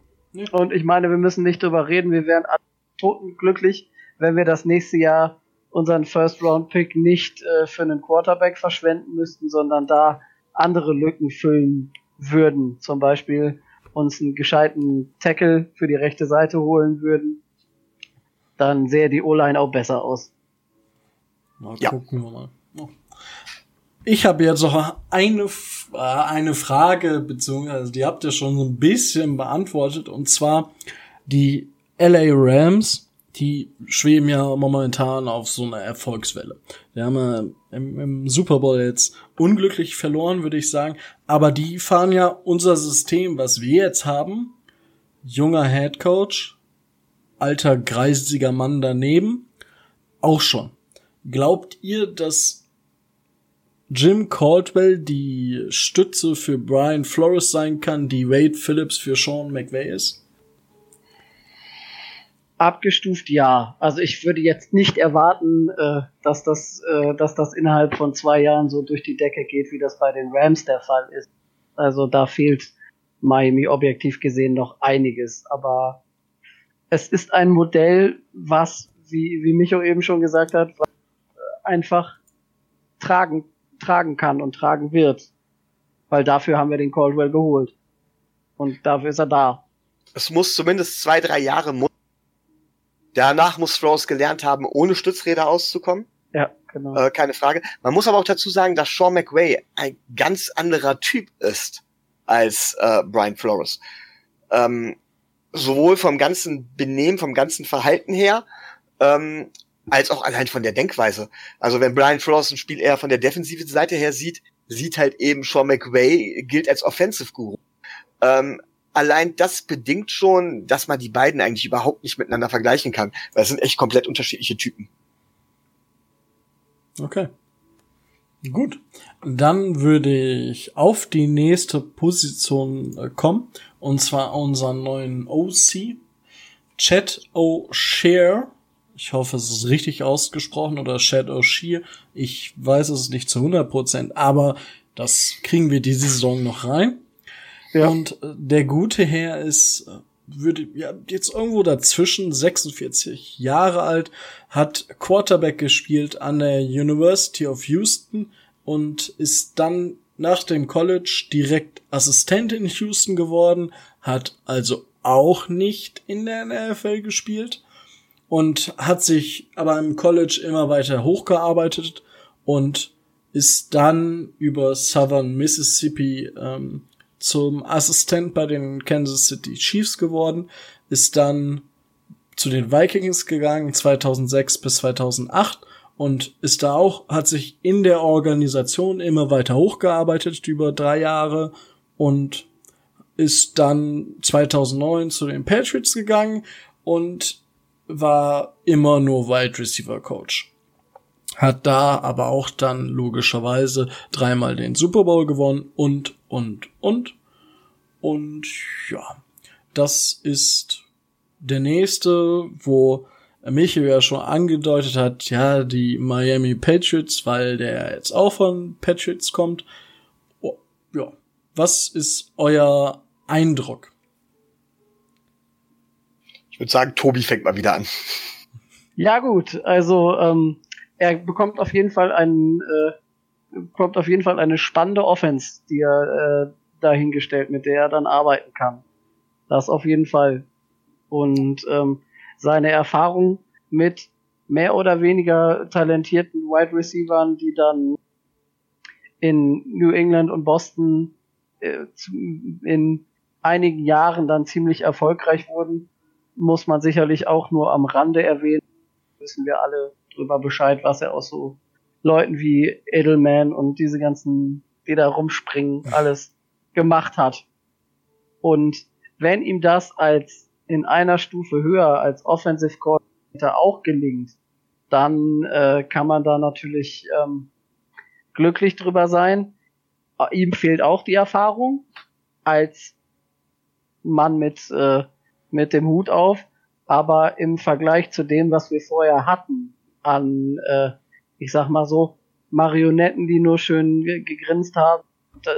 und ich meine, wir müssen nicht drüber reden, wir wären toten glücklich, wenn wir das nächste Jahr unseren First Round Pick nicht äh, für einen Quarterback verschwenden müssten, sondern da andere Lücken füllen würden. Zum Beispiel uns einen gescheiten Tackle für die rechte Seite holen würden, dann sähe die O-Line auch besser aus. Mal ja. gucken wir mal. Ich habe jetzt noch eine, äh, eine Frage, beziehungsweise die habt ihr schon so ein bisschen beantwortet, und zwar die LA Rams die schweben ja momentan auf so einer Erfolgswelle. Die haben ja im, im, Super Bowl jetzt unglücklich verloren, würde ich sagen. Aber die fahren ja unser System, was wir jetzt haben. Junger Head Coach, alter greisiger Mann daneben, auch schon. Glaubt ihr, dass Jim Caldwell die Stütze für Brian Flores sein kann, die Wade Phillips für Sean McVay ist? Abgestuft ja. Also ich würde jetzt nicht erwarten, äh, dass das, äh, dass das innerhalb von zwei Jahren so durch die Decke geht, wie das bei den Rams der Fall ist. Also da fehlt Miami objektiv gesehen noch einiges. Aber es ist ein Modell, was, wie, wie Micho eben schon gesagt hat, einfach tragen, tragen kann und tragen wird. Weil dafür haben wir den Caldwell geholt. Und dafür ist er da. Es muss zumindest zwei, drei Jahre Danach muss Rose gelernt haben, ohne Stützräder auszukommen. Ja, genau. Äh, keine Frage. Man muss aber auch dazu sagen, dass Sean McWay ein ganz anderer Typ ist als äh, Brian Flores. Ähm, sowohl vom ganzen Benehmen, vom ganzen Verhalten her, ähm, als auch allein von der Denkweise. Also wenn Brian Flores ein Spiel eher von der defensiven Seite her sieht, sieht halt eben Sean McWay gilt als Offensive Guru. Ähm, allein das bedingt schon, dass man die beiden eigentlich überhaupt nicht miteinander vergleichen kann, weil es sind echt komplett unterschiedliche Typen. Okay. Gut, dann würde ich auf die nächste Position äh, kommen, und zwar unseren neuen OC, Chat O'Share. Ich hoffe, es ist richtig ausgesprochen, oder Chat O'Share. Ich weiß es nicht zu 100%, aber das kriegen wir diese Saison noch rein. Ja. Und äh, der gute Herr ist, äh, würde ja jetzt irgendwo dazwischen 46 Jahre alt, hat Quarterback gespielt an der University of Houston und ist dann nach dem College direkt Assistent in Houston geworden, hat also auch nicht in der NFL gespielt und hat sich aber im College immer weiter hochgearbeitet und ist dann über Southern Mississippi ähm, zum Assistent bei den Kansas City Chiefs geworden, ist dann zu den Vikings gegangen 2006 bis 2008 und ist da auch, hat sich in der Organisation immer weiter hochgearbeitet über drei Jahre und ist dann 2009 zu den Patriots gegangen und war immer nur Wide Receiver Coach. Hat da aber auch dann logischerweise dreimal den Super Bowl gewonnen und und, und. Und ja, das ist der nächste, wo Michael ja schon angedeutet hat, ja, die Miami Patriots, weil der jetzt auch von Patriots kommt. Oh, ja, was ist euer Eindruck? Ich würde sagen, Tobi fängt mal wieder an. Ja gut, also ähm, er bekommt auf jeden Fall einen äh, kommt auf jeden Fall eine spannende Offense, die er äh, dahingestellt, mit der er dann arbeiten kann. Das auf jeden Fall. Und ähm, seine Erfahrung mit mehr oder weniger talentierten Wide Receivern, die dann in New England und Boston äh, in einigen Jahren dann ziemlich erfolgreich wurden, muss man sicherlich auch nur am Rande erwähnen. Wissen wir alle drüber Bescheid, was er aus so Leuten wie Edelman und diese ganzen, die da rumspringen, alles gemacht hat. Und wenn ihm das als in einer Stufe höher als Offensive Coordinator auch gelingt, dann äh, kann man da natürlich ähm, glücklich drüber sein. Ihm fehlt auch die Erfahrung als Mann mit, äh, mit dem Hut auf, aber im Vergleich zu dem, was wir vorher hatten an äh, ich sag mal so, Marionetten, die nur schön gegrinst haben,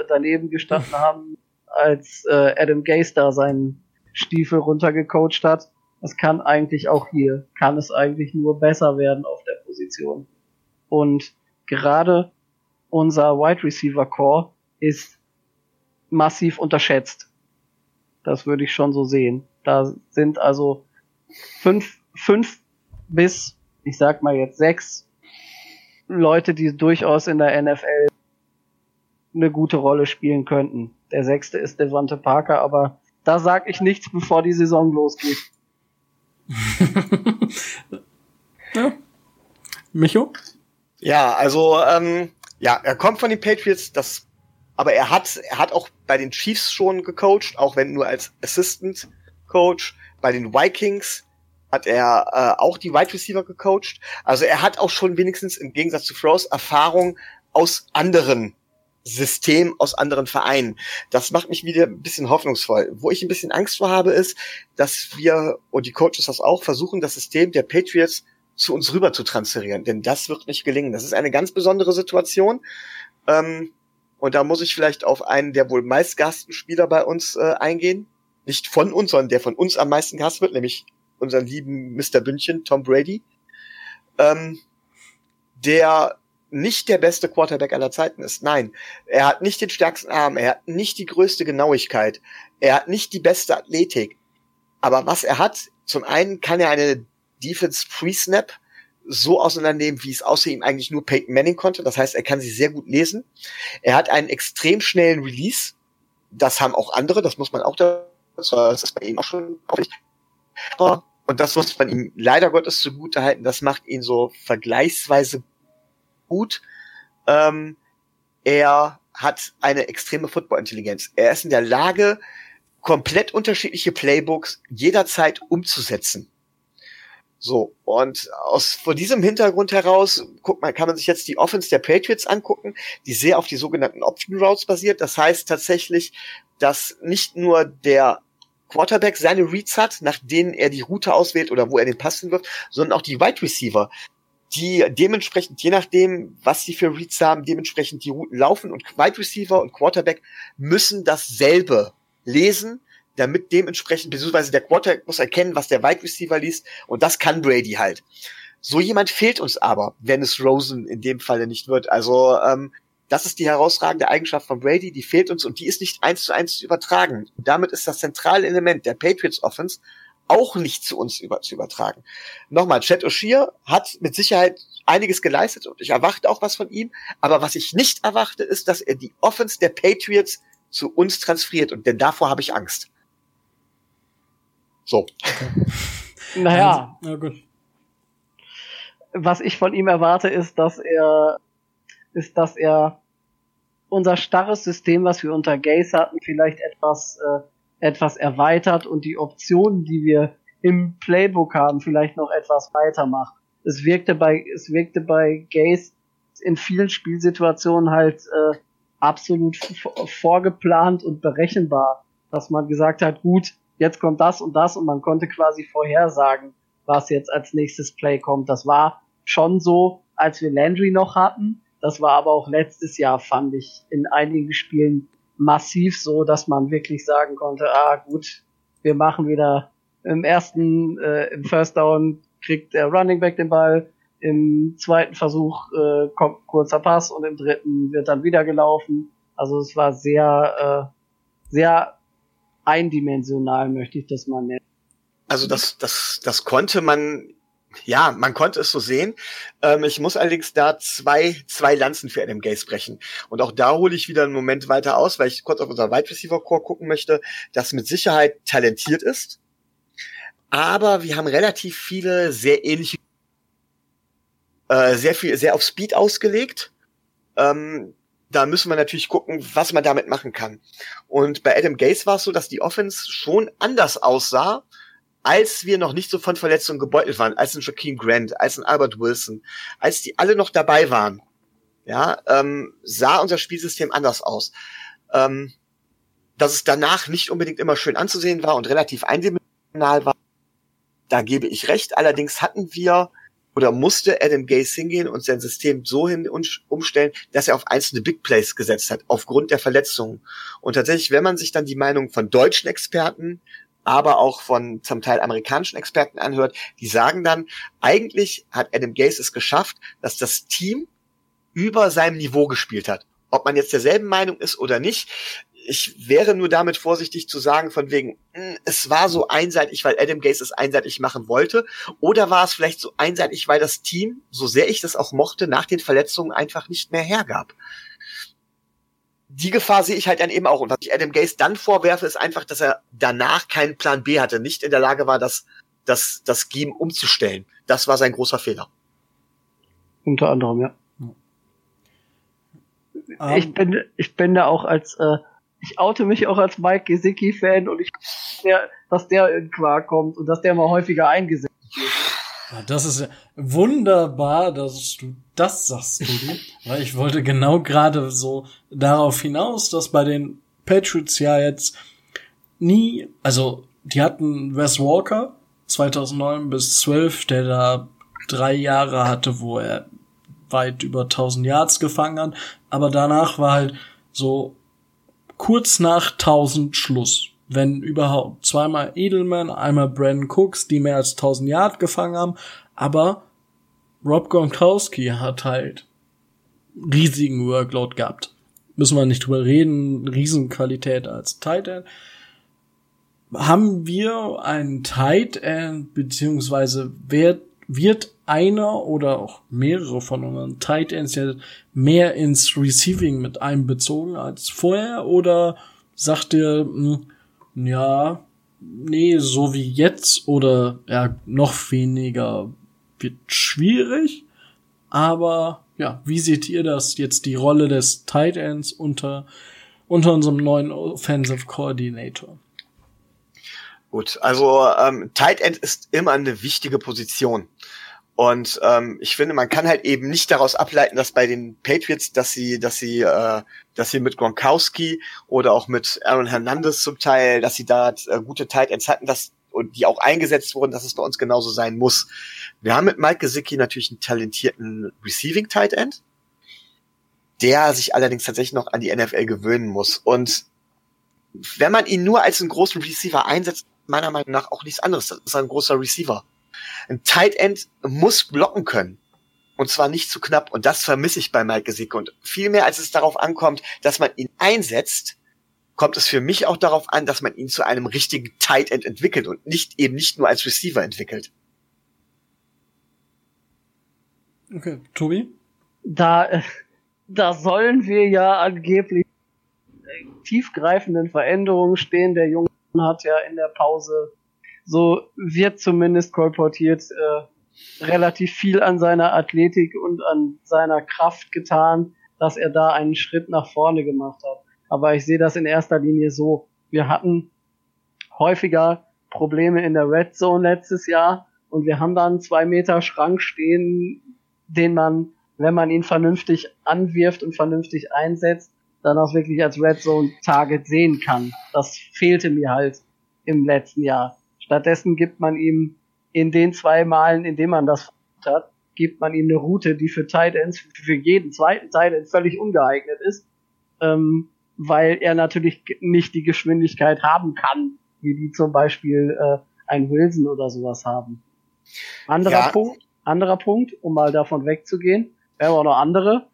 daneben gestanden haben, als äh, Adam Gase da seinen Stiefel runtergecoacht hat. Das kann eigentlich auch hier, kann es eigentlich nur besser werden auf der Position. Und gerade unser Wide Receiver Core ist massiv unterschätzt. Das würde ich schon so sehen. Da sind also fünf, fünf bis, ich sag mal jetzt sechs Leute, die durchaus in der NFL eine gute Rolle spielen könnten. Der sechste ist Devante Parker, aber da sag ich nichts, bevor die Saison losgeht. ja. Micho? Ja, also ähm, ja, er kommt von den Patriots, das, aber er hat, er hat auch bei den Chiefs schon gecoacht, auch wenn nur als Assistant Coach. Bei den Vikings hat er äh, auch die Wide Receiver gecoacht. Also er hat auch schon wenigstens im Gegensatz zu Frost Erfahrung aus anderen System aus anderen Vereinen. Das macht mich wieder ein bisschen hoffnungsvoll. Wo ich ein bisschen Angst vor habe, ist, dass wir, und die Coaches das auch, versuchen, das System der Patriots zu uns rüber zu transferieren. Denn das wird nicht gelingen. Das ist eine ganz besondere Situation. Ähm, und da muss ich vielleicht auf einen der wohl meistgasten Spieler bei uns äh, eingehen. Nicht von uns, sondern der von uns am meisten gehasst wird, nämlich unseren lieben Mr. Bündchen, Tom Brady. Ähm, der nicht der beste Quarterback aller Zeiten ist. Nein, er hat nicht den stärksten Arm, er hat nicht die größte Genauigkeit, er hat nicht die beste Athletik. Aber was er hat, zum einen kann er eine Defense Pre-Snap so auseinandernehmen, wie es außer ihm eigentlich nur Peyton Manning konnte. Das heißt, er kann sie sehr gut lesen. Er hat einen extrem schnellen Release. Das haben auch andere, das muss man auch da, das ist bei ihm auch schon und das muss man ihm leider Gottes zugute halten. Das macht ihn so vergleichsweise gut. Ähm, er hat eine extreme Football-Intelligenz. Er ist in der Lage, komplett unterschiedliche Playbooks jederzeit umzusetzen. So, und aus vor diesem Hintergrund heraus, guck mal, kann man sich jetzt die Offense der Patriots angucken, die sehr auf die sogenannten Option Routes basiert. Das heißt tatsächlich, dass nicht nur der Quarterback seine Reads hat, nach denen er die Route auswählt oder wo er den Pass hinwirft, sondern auch die Wide Receiver die dementsprechend, je nachdem, was sie für Reads haben, dementsprechend die Routen laufen und Wide Receiver und Quarterback müssen dasselbe lesen, damit dementsprechend, beziehungsweise der Quarterback muss erkennen, was der Wide Receiver liest und das kann Brady halt. So jemand fehlt uns aber, wenn es Rosen in dem Falle nicht wird. Also ähm, das ist die herausragende Eigenschaft von Brady, die fehlt uns und die ist nicht eins zu eins zu übertragen. Und damit ist das zentrale Element der Patriots Offense auch nicht zu uns über, zu übertragen. Nochmal, Chet O'Shea hat mit Sicherheit einiges geleistet und ich erwarte auch was von ihm. Aber was ich nicht erwarte, ist, dass er die Offense der Patriots zu uns transferiert und denn davor habe ich Angst. So. naja. Also, gut. Was ich von ihm erwarte, ist, dass er, ist, dass er unser starres System, was wir unter Gays hatten, vielleicht etwas äh, etwas erweitert und die Optionen, die wir im Playbook haben, vielleicht noch etwas weitermacht. Es wirkte bei, es wirkte bei Gaze in vielen Spielsituationen halt äh, absolut vorgeplant und berechenbar, dass man gesagt hat, gut, jetzt kommt das und das und man konnte quasi vorhersagen, was jetzt als nächstes Play kommt. Das war schon so, als wir Landry noch hatten. Das war aber auch letztes Jahr, fand ich, in einigen Spielen massiv so, dass man wirklich sagen konnte, ah gut, wir machen wieder im ersten, äh, im First Down kriegt der Running Back den Ball, im zweiten Versuch äh, kommt kurzer Pass und im dritten wird dann wieder gelaufen. Also es war sehr, äh, sehr eindimensional, möchte ich das mal nennen. Also das, das, das konnte man ja, man konnte es so sehen. Ähm, ich muss allerdings da zwei, zwei Lanzen für Adam Gaze brechen. Und auch da hole ich wieder einen Moment weiter aus, weil ich kurz auf unser Wide Receiver Core gucken möchte, das mit Sicherheit talentiert ist. Aber wir haben relativ viele sehr ähnliche, äh, sehr viel, sehr auf Speed ausgelegt. Ähm, da müssen wir natürlich gucken, was man damit machen kann. Und bei Adam Gaze war es so, dass die Offense schon anders aussah als wir noch nicht so von Verletzungen gebeutelt waren, als ein Joaquin Grant, als ein Albert Wilson, als die alle noch dabei waren, ja, ähm, sah unser Spielsystem anders aus. Ähm, dass es danach nicht unbedingt immer schön anzusehen war und relativ eindimensional war, da gebe ich recht. Allerdings hatten wir oder musste Adam Gase hingehen und sein System so hin umstellen, dass er auf einzelne Big Plays gesetzt hat, aufgrund der Verletzungen. Und tatsächlich, wenn man sich dann die Meinung von deutschen Experten aber auch von zum Teil amerikanischen Experten anhört, die sagen dann, eigentlich hat Adam Gase es geschafft, dass das Team über seinem Niveau gespielt hat. Ob man jetzt derselben Meinung ist oder nicht, ich wäre nur damit vorsichtig zu sagen, von wegen, hm, es war so einseitig, weil Adam Gase es einseitig machen wollte, oder war es vielleicht so einseitig, weil das Team, so sehr ich das auch mochte, nach den Verletzungen einfach nicht mehr hergab die Gefahr sehe ich halt dann eben auch. Und was ich Adam Gaze dann vorwerfe, ist einfach, dass er danach keinen Plan B hatte, nicht in der Lage war, das, das, das Game umzustellen. Das war sein großer Fehler. Unter anderem, ja. Um. Ähm. Ich bin, ich bin da auch als, äh, ich oute mich auch als Mike Gesicki-Fan und ich, der, dass der in Quark kommt und dass der mal häufiger eingesetzt wird. Das ist ja wunderbar, dass du das sagst, Tobi. weil ich wollte genau gerade so darauf hinaus, dass bei den Patriots ja jetzt nie, also die hatten Wes Walker 2009 bis 12, der da drei Jahre hatte, wo er weit über 1000 Yards gefangen hat, aber danach war halt so kurz nach 1000 Schluss wenn überhaupt. Zweimal Edelman, einmal Brandon Cooks, die mehr als 1000 Yard gefangen haben, aber Rob Gronkowski hat halt riesigen Workload gehabt. Müssen wir nicht drüber reden, Riesenqualität als Tight End. Haben wir einen Tight End, beziehungsweise wird, wird einer oder auch mehrere von unseren Tight Ends ja mehr ins Receiving mit einbezogen als vorher oder sagt ihr, hm, ja, nee, so wie jetzt oder ja, noch weniger wird schwierig. Aber ja, wie seht ihr das jetzt die Rolle des Tight Ends unter, unter unserem neuen Offensive Coordinator? Gut, also ähm, Tight End ist immer eine wichtige Position. Und ähm, ich finde, man kann halt eben nicht daraus ableiten, dass bei den Patriots, dass sie, dass sie, äh, dass sie mit Gronkowski oder auch mit Aaron Hernandez zum Teil, dass sie da äh, gute Tight Ends hatten, dass und die auch eingesetzt wurden, dass es bei uns genauso sein muss. Wir haben mit Mike Gesicki natürlich einen talentierten Receiving Tight End, der sich allerdings tatsächlich noch an die NFL gewöhnen muss. Und wenn man ihn nur als einen großen Receiver einsetzt, meiner Meinung nach auch nichts anderes. Das ist ein großer Receiver. Ein Tight End muss blocken können. Und zwar nicht zu knapp. Und das vermisse ich bei Mike Gesicki. Und viel mehr als es darauf ankommt, dass man ihn einsetzt, kommt es für mich auch darauf an, dass man ihn zu einem richtigen Tight End entwickelt und nicht eben nicht nur als Receiver entwickelt. Okay, Tobi? Da, da sollen wir ja angeblich tiefgreifenden Veränderungen stehen. Der Junge hat ja in der Pause so wird zumindest kolportiert, äh, relativ viel an seiner Athletik und an seiner Kraft getan, dass er da einen Schritt nach vorne gemacht hat. Aber ich sehe das in erster Linie so. Wir hatten häufiger Probleme in der Red Zone letztes Jahr und wir haben da einen zwei Meter Schrank stehen, den man, wenn man ihn vernünftig anwirft und vernünftig einsetzt, dann auch wirklich als Red Zone Target sehen kann. Das fehlte mir halt im letzten Jahr. Stattdessen gibt man ihm in den zwei Malen, in denen man das hat, gibt man ihm eine Route, die für Tight Ends, für jeden zweiten Tight End völlig ungeeignet ist, ähm, weil er natürlich nicht die Geschwindigkeit haben kann, wie die zum Beispiel äh, ein Wilson oder sowas haben. Anderer ja. Punkt, anderer Punkt, um mal davon wegzugehen, wir haben auch noch andere.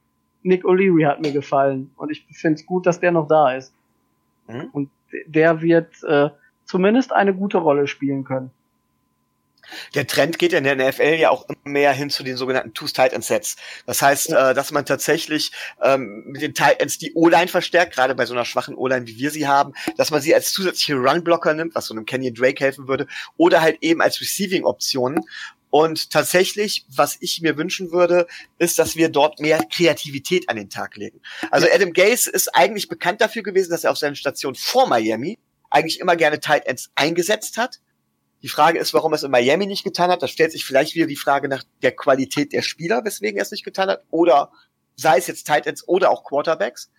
Nick O'Leary hat mir gefallen und ich finde es gut, dass der noch da ist. Mhm. Und der wird äh, zumindest eine gute Rolle spielen können. Der Trend geht in der NFL ja auch immer mehr hin zu den sogenannten Two-Tight-End-Sets. Das heißt, ja. äh, dass man tatsächlich ähm, mit den Tight Ends die O-Line verstärkt, gerade bei so einer schwachen O-Line, wie wir sie haben, dass man sie als zusätzliche Run-Blocker nimmt, was so einem Kenyon Drake helfen würde, oder halt eben als Receiving-Optionen. Und tatsächlich, was ich mir wünschen würde, ist, dass wir dort mehr Kreativität an den Tag legen. Also Adam Gase ist eigentlich bekannt dafür gewesen, dass er auf seiner Station vor Miami eigentlich immer gerne Tight Ends eingesetzt hat. Die Frage ist, warum er es in Miami nicht getan hat. Da stellt sich vielleicht wieder die Frage nach der Qualität der Spieler, weswegen er es nicht getan hat. Oder sei es jetzt Tight Ends oder auch Quarterbacks.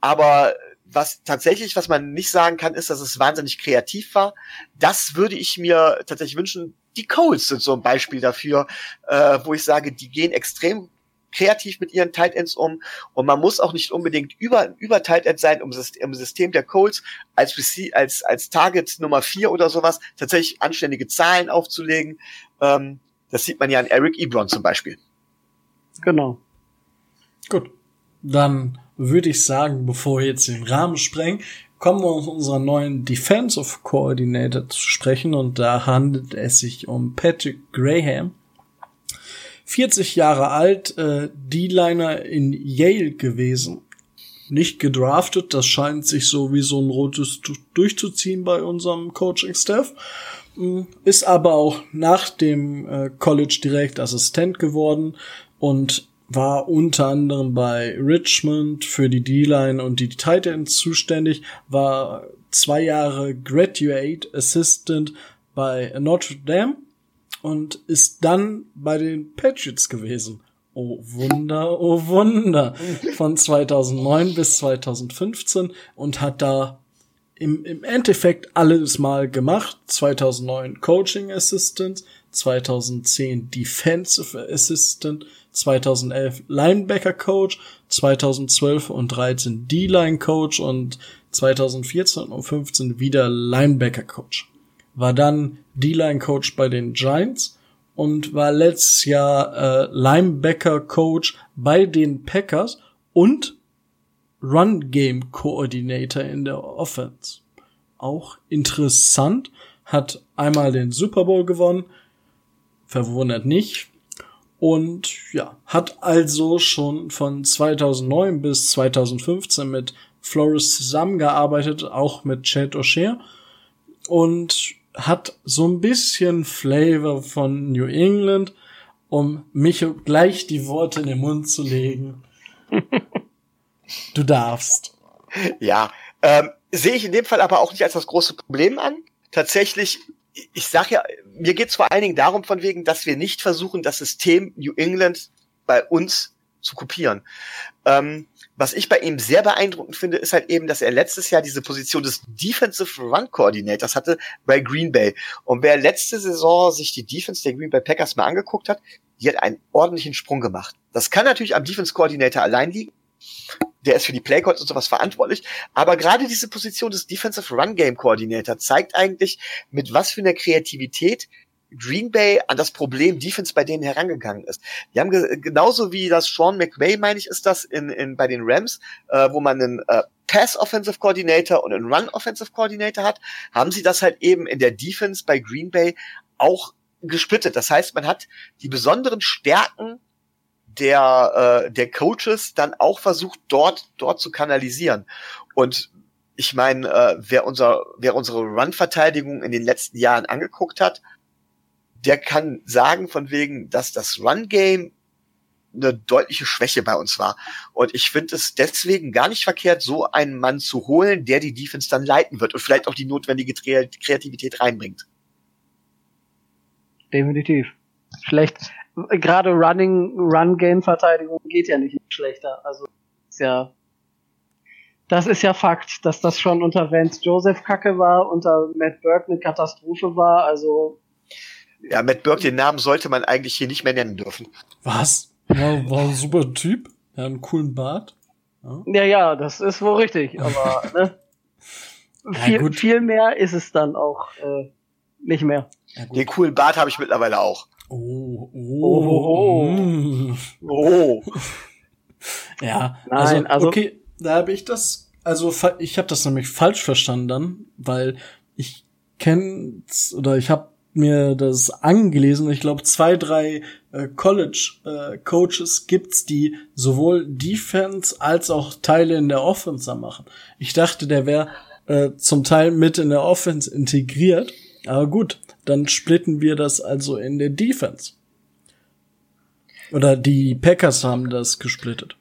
Aber was tatsächlich, was man nicht sagen kann, ist, dass es wahnsinnig kreativ war. Das würde ich mir tatsächlich wünschen. Die Coles sind so ein Beispiel dafür, äh, wo ich sage, die gehen extrem kreativ mit ihren Tight Ends um und man muss auch nicht unbedingt über, über Tight End sein, um im System der Colts als, als, als Target Nummer vier oder sowas tatsächlich anständige Zahlen aufzulegen. Ähm, das sieht man ja an Eric Ebron zum Beispiel. Genau. Gut. Dann würde ich sagen, bevor wir jetzt den Rahmen sprengen, kommen wir auf unseren neuen Defensive Coordinator zu sprechen und da handelt es sich um Patrick Graham. 40 Jahre alt, äh, D-Liner in Yale gewesen. Nicht gedraftet, das scheint sich so wie so ein rotes Tuch durchzuziehen bei unserem Coaching-Staff. Mm, ist aber auch nach dem äh, College direkt Assistent geworden und war unter anderem bei Richmond für die D-Line und die Tight Ends zuständig, war zwei Jahre Graduate Assistant bei Notre Dame und ist dann bei den Patriots gewesen. Oh Wunder, oh Wunder. Von 2009 bis 2015 und hat da im, im Endeffekt alles mal gemacht. 2009 Coaching Assistant, 2010 Defensive Assistant, 2011 Linebacker Coach, 2012 und 13 D-Line Coach und 2014 und 15 wieder Linebacker Coach. War dann D-Line Coach bei den Giants und war letztes Jahr äh, Linebacker Coach bei den Packers und Run Game Coordinator in der Offense. Auch interessant, hat einmal den Super Bowl gewonnen, verwundert nicht. Und ja, hat also schon von 2009 bis 2015 mit Flores zusammengearbeitet, auch mit Chad O'Shea. Und hat so ein bisschen Flavor von New England, um mich gleich die Worte in den Mund zu legen. du darfst. Ja, ähm, sehe ich in dem Fall aber auch nicht als das große Problem an. Tatsächlich, ich sag ja, mir geht es vor allen Dingen darum von wegen, dass wir nicht versuchen, das System New England bei uns zu kopieren. Ähm, was ich bei ihm sehr beeindruckend finde, ist halt eben, dass er letztes Jahr diese Position des Defensive Run Coordinators hatte bei Green Bay. Und wer letzte Saison sich die Defense der Green Bay Packers mal angeguckt hat, die hat einen ordentlichen Sprung gemacht. Das kann natürlich am Defense Coordinator allein liegen. Der ist für die Playcodes und sowas verantwortlich. Aber gerade diese Position des Defensive Run Game Coordinator zeigt eigentlich, mit was für einer Kreativität Green Bay an das Problem Defense bei denen herangegangen ist. Die haben ge genauso wie das Sean McVay, meine ich, ist das in, in bei den Rams, äh, wo man einen äh, Pass Offensive Coordinator und einen Run Offensive Coordinator hat, haben sie das halt eben in der Defense bei Green Bay auch gesplittet. Das heißt, man hat die besonderen Stärken der äh, der Coaches dann auch versucht dort dort zu kanalisieren und ich meine, äh, wer unser wer unsere Run-Verteidigung in den letzten Jahren angeguckt hat, der kann sagen von wegen, dass das Run-Game eine deutliche Schwäche bei uns war. Und ich finde es deswegen gar nicht verkehrt, so einen Mann zu holen, der die Defense dann leiten wird und vielleicht auch die notwendige Kreativität reinbringt. Definitiv. Schlecht. Gerade Running, Run-Game-Verteidigung geht ja nicht schlechter. Also ist ja, das ist ja Fakt, dass das schon unter Vance Joseph Kacke war, unter Matt Burke eine Katastrophe war. Also ja, Matt Burke, den Namen sollte man eigentlich hier nicht mehr nennen dürfen. Was? War, war ein super Typ. Er hat einen coolen Bart. Ja, ja, ja das ist wohl richtig, aber ne? viel, ja, viel mehr ist es dann auch äh, nicht mehr. Ja, den coolen Bart habe ich mittlerweile auch. Oh, oh, oh. Oh. oh. ja, Nein, also, also okay, da habe ich das, also ich habe das nämlich falsch verstanden, weil ich kenne oder ich habe mir das angelesen. Ich glaube, zwei, drei äh, College-Coaches äh, gibt's, die sowohl Defense als auch Teile in der Offense machen. Ich dachte, der wäre äh, zum Teil mit in der Offense integriert. Aber gut, dann splitten wir das also in der Defense. Oder die Packers haben das gesplittet.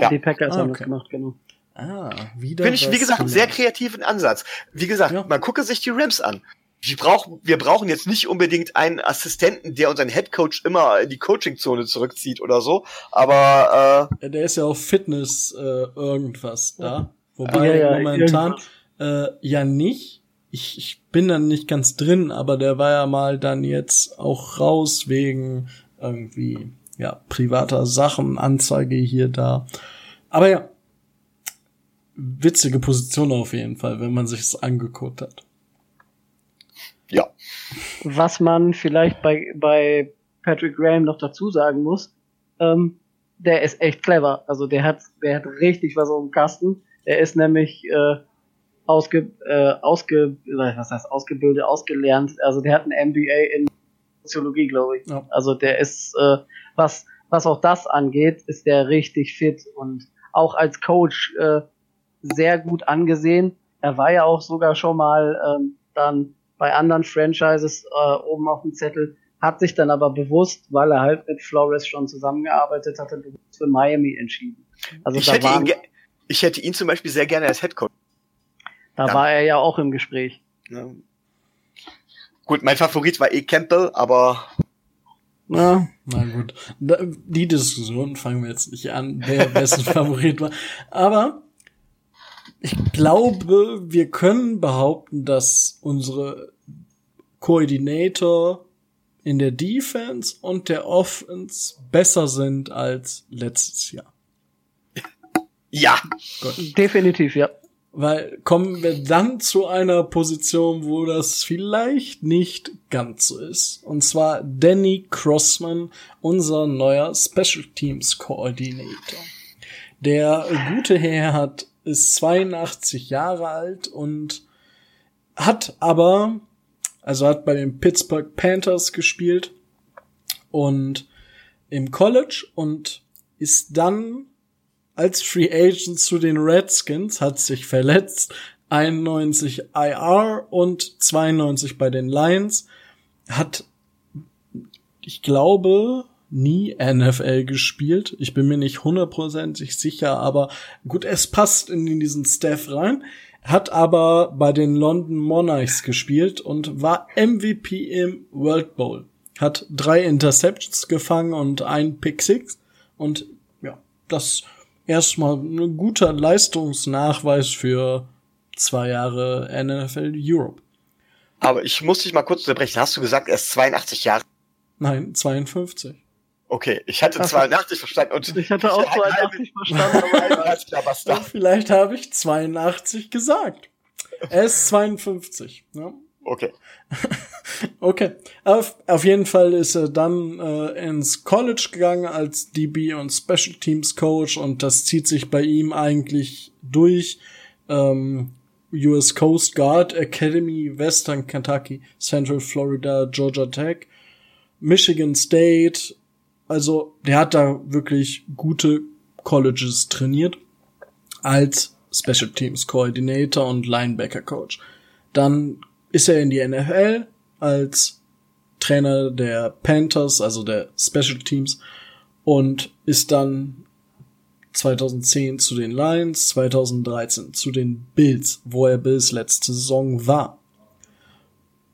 Ja. Die Packers ah, haben das gemacht, genau. Ah, wieder. Finde ich, wie gesagt, einen sehr kreativen Ansatz. Wie gesagt, ja. man gucke sich die Rams an wir brauchen, wir brauchen jetzt nicht unbedingt einen Assistenten, der unseren Headcoach immer in die Coachingzone zurückzieht oder so, aber äh, der ist ja auf Fitness äh, irgendwas da, wobei ja, ja, momentan äh, ja nicht. Ich, ich bin dann nicht ganz drin, aber der war ja mal dann jetzt auch raus wegen irgendwie ja privater Sachen, Anzeige hier da. Aber ja, witzige Position auf jeden Fall, wenn man sich's angeguckt hat. Was man vielleicht bei, bei Patrick Graham noch dazu sagen muss, ähm, der ist echt clever. Also der hat, der hat richtig was auf dem Kasten. Er ist nämlich äh, ausge, äh, ausge, was heißt ausgebildet, ausgelernt. Also der hat ein MBA in Soziologie, glaube ich. Ja. Also der ist, äh, was, was auch das angeht, ist der richtig fit und auch als Coach äh, sehr gut angesehen. Er war ja auch sogar schon mal ähm, dann bei anderen Franchises äh, oben auf dem Zettel, hat sich dann aber bewusst, weil er halt mit Flores schon zusammengearbeitet hatte, für Miami entschieden. Also ich, hätte waren, ihn ich hätte ihn zum Beispiel sehr gerne als Headcoach. Da ja. war er ja auch im Gespräch. Ja. Gut, mein Favorit war eh Campbell, aber na, na gut. Die Diskussion fangen wir jetzt nicht an, wer wessen Favorit war. Aber ich glaube, wir können behaupten, dass unsere Koordinator in der Defense und der Offense besser sind als letztes Jahr. Ja. Gut. Definitiv, ja. Weil kommen wir dann zu einer Position, wo das vielleicht nicht ganz so ist. Und zwar Danny Crossman, unser neuer Special Teams Coordinator. Der gute Herr hat, ist 82 Jahre alt und hat aber, also hat bei den Pittsburgh Panthers gespielt und im College und ist dann als Free Agent zu den Redskins, hat sich verletzt, 91 IR und 92 bei den Lions, hat, ich glaube, nie NFL gespielt. Ich bin mir nicht hundertprozentig sicher, aber gut, es passt in diesen Staff rein. Hat aber bei den London Monarchs gespielt und war MVP im World Bowl. Hat drei Interceptions gefangen und ein Pick Six. Und ja, das erstmal ein guter Leistungsnachweis für zwei Jahre NFL Europe. Aber ich muss dich mal kurz unterbrechen. Hast du gesagt, er ist 82 Jahre? Nein, 52. Okay, ich hatte Ach, 82 verstanden und ich hatte auch 82 verstanden. aber Vielleicht habe ich 82 gesagt. Er ist 52. Ja. Okay. okay. Auf, auf jeden Fall ist er dann äh, ins College gegangen als DB und Special Teams Coach und das zieht sich bei ihm eigentlich durch. Ähm, US Coast Guard Academy, Western Kentucky, Central Florida, Georgia Tech, Michigan State. Also der hat da wirklich gute Colleges trainiert als Special Teams Coordinator und Linebacker Coach. Dann ist er in die NFL als Trainer der Panthers, also der Special Teams, und ist dann 2010 zu den Lions, 2013 zu den Bills, wo er bis letzte Saison war.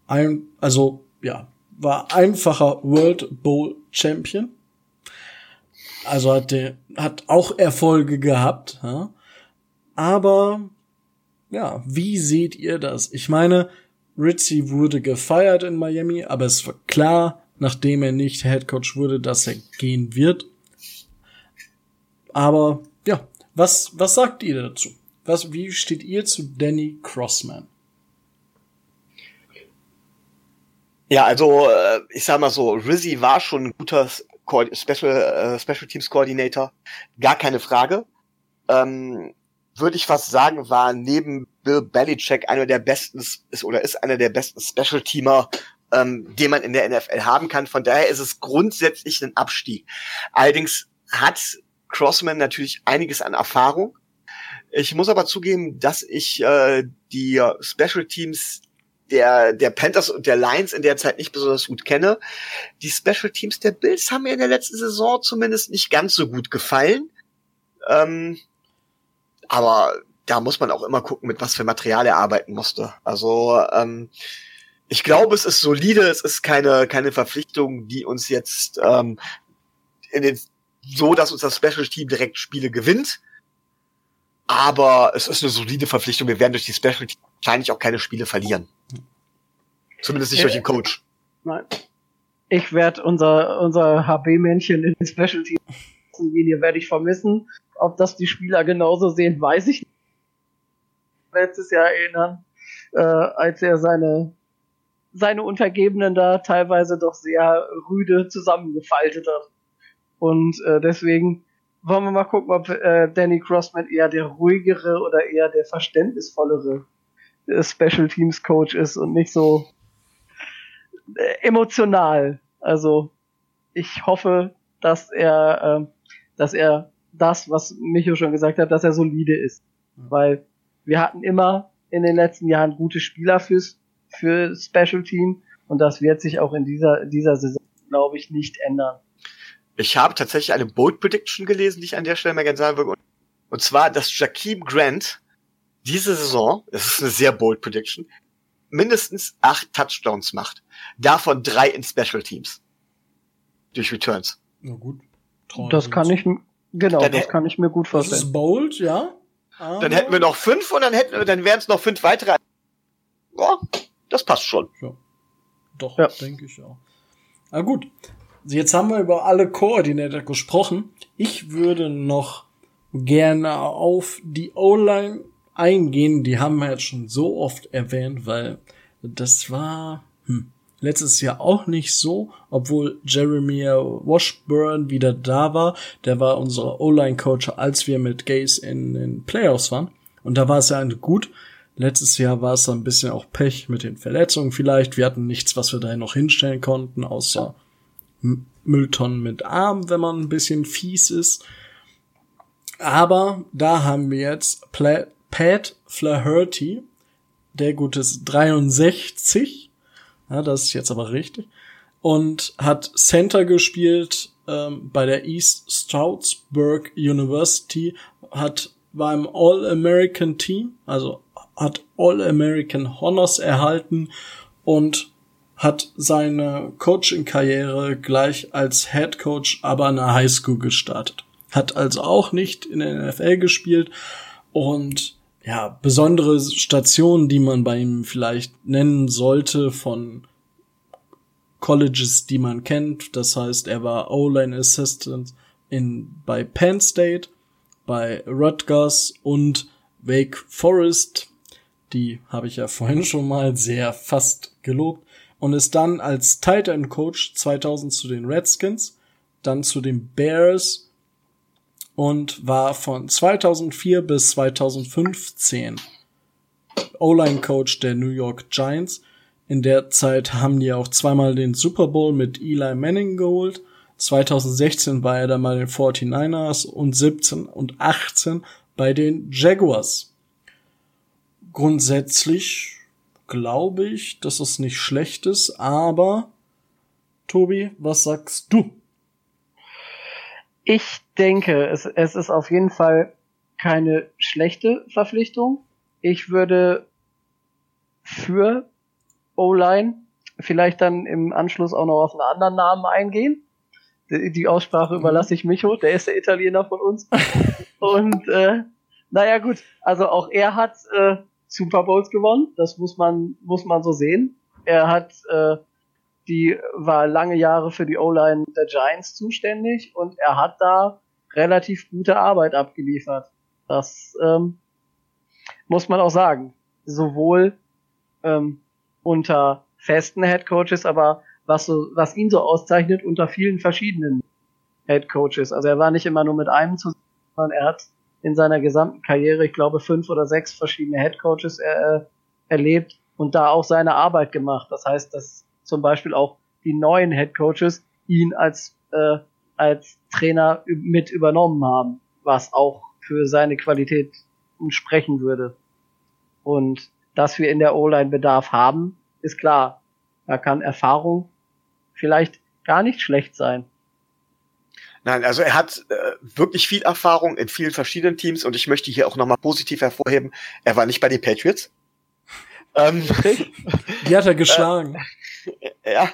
Ein, also, ja, war einfacher World Bowl Champion. Also hat der, hat auch Erfolge gehabt, ja? aber ja, wie seht ihr das? Ich meine, Ritchie wurde gefeiert in Miami, aber es war klar, nachdem er nicht Headcoach wurde, dass er gehen wird. Aber ja, was, was sagt ihr dazu? Was, wie steht ihr zu Danny Crossman? Ja, also äh, ich sag mal so, Rizzy war schon ein guter Special, äh, Special Teams Coordinator, gar keine Frage. Ähm, Würde ich fast sagen, war neben Bill Belichick einer der besten ist oder ist einer der besten Special Teamer, ähm, den man in der NFL haben kann. Von daher ist es grundsätzlich ein Abstieg. Allerdings hat Crossman natürlich einiges an Erfahrung. Ich muss aber zugeben, dass ich äh, die Special Teams der, der Panthers und der Lions in der Zeit nicht besonders gut kenne. Die Special Teams der Bills haben mir in der letzten Saison zumindest nicht ganz so gut gefallen. Ähm, aber da muss man auch immer gucken, mit was für Material er arbeiten musste. Also ähm, ich glaube, es ist solide, es ist keine, keine Verpflichtung, die uns jetzt ähm, in den, so, dass uns das Special Team direkt Spiele gewinnt. Aber es ist eine solide Verpflichtung. Wir werden durch die Special Team wahrscheinlich auch keine Spiele verlieren. Zumindest nicht äh, durch den Coach. Nein. Ich werde unser, unser HB-Männchen in den Special Team werde ich vermissen. Ob das die Spieler genauso sehen, weiß ich nicht letztes Jahr erinnern, äh, als er seine seine Untergebenen da teilweise doch sehr rüde zusammengefaltet hat. Und äh, deswegen wollen wir mal gucken, ob äh, Danny Crossman eher der ruhigere oder eher der verständnisvollere äh, Special Teams Coach ist und nicht so äh, emotional. Also ich hoffe, dass er, äh, dass er das, was Micho schon gesagt hat, dass er solide ist. Weil wir hatten immer in den letzten Jahren gute Spieler fürs, für Special Team und das wird sich auch in dieser, dieser Saison, glaube ich, nicht ändern. Ich habe tatsächlich eine Bold Prediction gelesen, die ich an der Stelle mal gerne sagen würde. Und zwar, dass Jakeem Grant diese Saison, das ist eine sehr bold Prediction, mindestens acht Touchdowns macht. Davon drei in Special Teams. Durch Returns. Na gut. Das kann ich, genau, Dann das kann ich mir gut Das vorstellen. ist bold, ja. Aber Dann hätten wir noch fünf und dann hätten wir, dann wären es noch fünf weitere. Ja, das passt schon. Doch, Ja. denke ich auch. Na gut. Jetzt haben wir über alle Koordinator gesprochen. Ich würde noch gerne auf die O-Line eingehen. Die haben wir jetzt schon so oft erwähnt, weil das war hm, letztes Jahr auch nicht so, obwohl Jeremiah Washburn wieder da war. Der war unser O-Line-Coach, als wir mit Gaze in den Playoffs waren. Und da war es ja gut. Letztes Jahr war es ein bisschen auch Pech mit den Verletzungen vielleicht. Wir hatten nichts, was wir da noch hinstellen konnten, außer Mülltonnen mit Arm, wenn man ein bisschen fies ist. Aber da haben wir jetzt Pla Pat Flaherty, der gut ist 63. Ja, das ist jetzt aber richtig. Und hat Center gespielt ähm, bei der East Stroudsburg University, hat war im All-American Team, also hat All-American Honors erhalten und hat seine Coaching-Karriere gleich als Head Coach aber an der Highschool gestartet. Hat also auch nicht in der NFL gespielt und ja, besondere Stationen, die man bei ihm vielleicht nennen sollte von Colleges, die man kennt. Das heißt, er war O-Line Assistant in, bei Penn State, bei Rutgers und Wake Forest. Die habe ich ja vorhin schon mal sehr fast gelobt. Und ist dann als Tight End Coach 2000 zu den Redskins, dann zu den Bears und war von 2004 bis 2015 O-Line Coach der New York Giants. In der Zeit haben die auch zweimal den Super Bowl mit Eli Manning geholt. 2016 war er dann bei den 49ers und 17 und 18 bei den Jaguars. Grundsätzlich glaube ich, dass es nicht schlecht ist, aber Tobi, was sagst du? Ich denke, es, es ist auf jeden Fall keine schlechte Verpflichtung. Ich würde für O-Line vielleicht dann im Anschluss auch noch auf einen anderen Namen eingehen. Die, die Aussprache überlasse ich Micho, der ist der Italiener von uns. Und äh, naja gut, also auch er hat äh, Super Bowls gewonnen, das muss man, muss man so sehen. Er hat äh, die war lange Jahre für die O-Line der Giants zuständig und er hat da relativ gute Arbeit abgeliefert. Das ähm, muss man auch sagen. Sowohl ähm, unter festen Head Coaches, aber was so, was ihn so auszeichnet, unter vielen verschiedenen Head Coaches. Also er war nicht immer nur mit einem zusammen, sondern er hat in seiner gesamten Karriere, ich glaube, fünf oder sechs verschiedene Head Coaches er, erlebt und da auch seine Arbeit gemacht. Das heißt, dass zum Beispiel auch die neuen Head Coaches ihn als, äh, als Trainer mit übernommen haben, was auch für seine Qualität sprechen würde. Und dass wir in der O-Line Bedarf haben, ist klar. Da kann Erfahrung vielleicht gar nicht schlecht sein. Nein, also er hat äh, wirklich viel Erfahrung in vielen verschiedenen Teams und ich möchte hier auch nochmal positiv hervorheben, er war nicht bei den Patriots. Ähm, Die hat er geschlagen. Ja,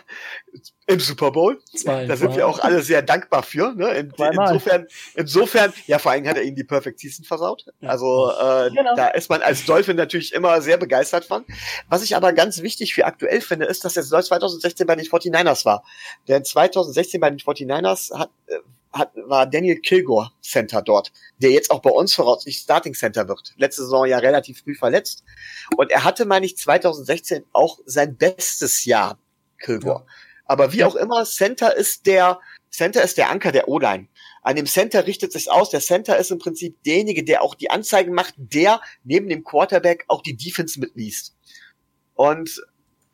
im Super Bowl. Zwei. Da sind wir auch alle sehr dankbar für. Ne? In, insofern, insofern, ja, vor allem hat er ihnen die Perfect Season versaut. Also äh, Genau. da ist man als Dolphin natürlich immer sehr begeistert von. Was ich aber ganz wichtig für aktuell finde, ist, dass er 2016 bei den 49ers war. Denn 2016 bei den 49ers hat, äh, hat, war Daniel Kilgore Center dort, der jetzt auch bei uns voraussichtlich Starting Center wird. Letzte Saison ja relativ früh verletzt. Und er hatte, meine ich, 2016 auch sein bestes Jahr, Kilgore. Aber wie auch immer, Center ist der, Center ist der Anker der O-Line. An dem Center richtet sich aus. Der Center ist im Prinzip derjenige, der auch die Anzeigen macht, der neben dem Quarterback auch die Defense mitliest. Und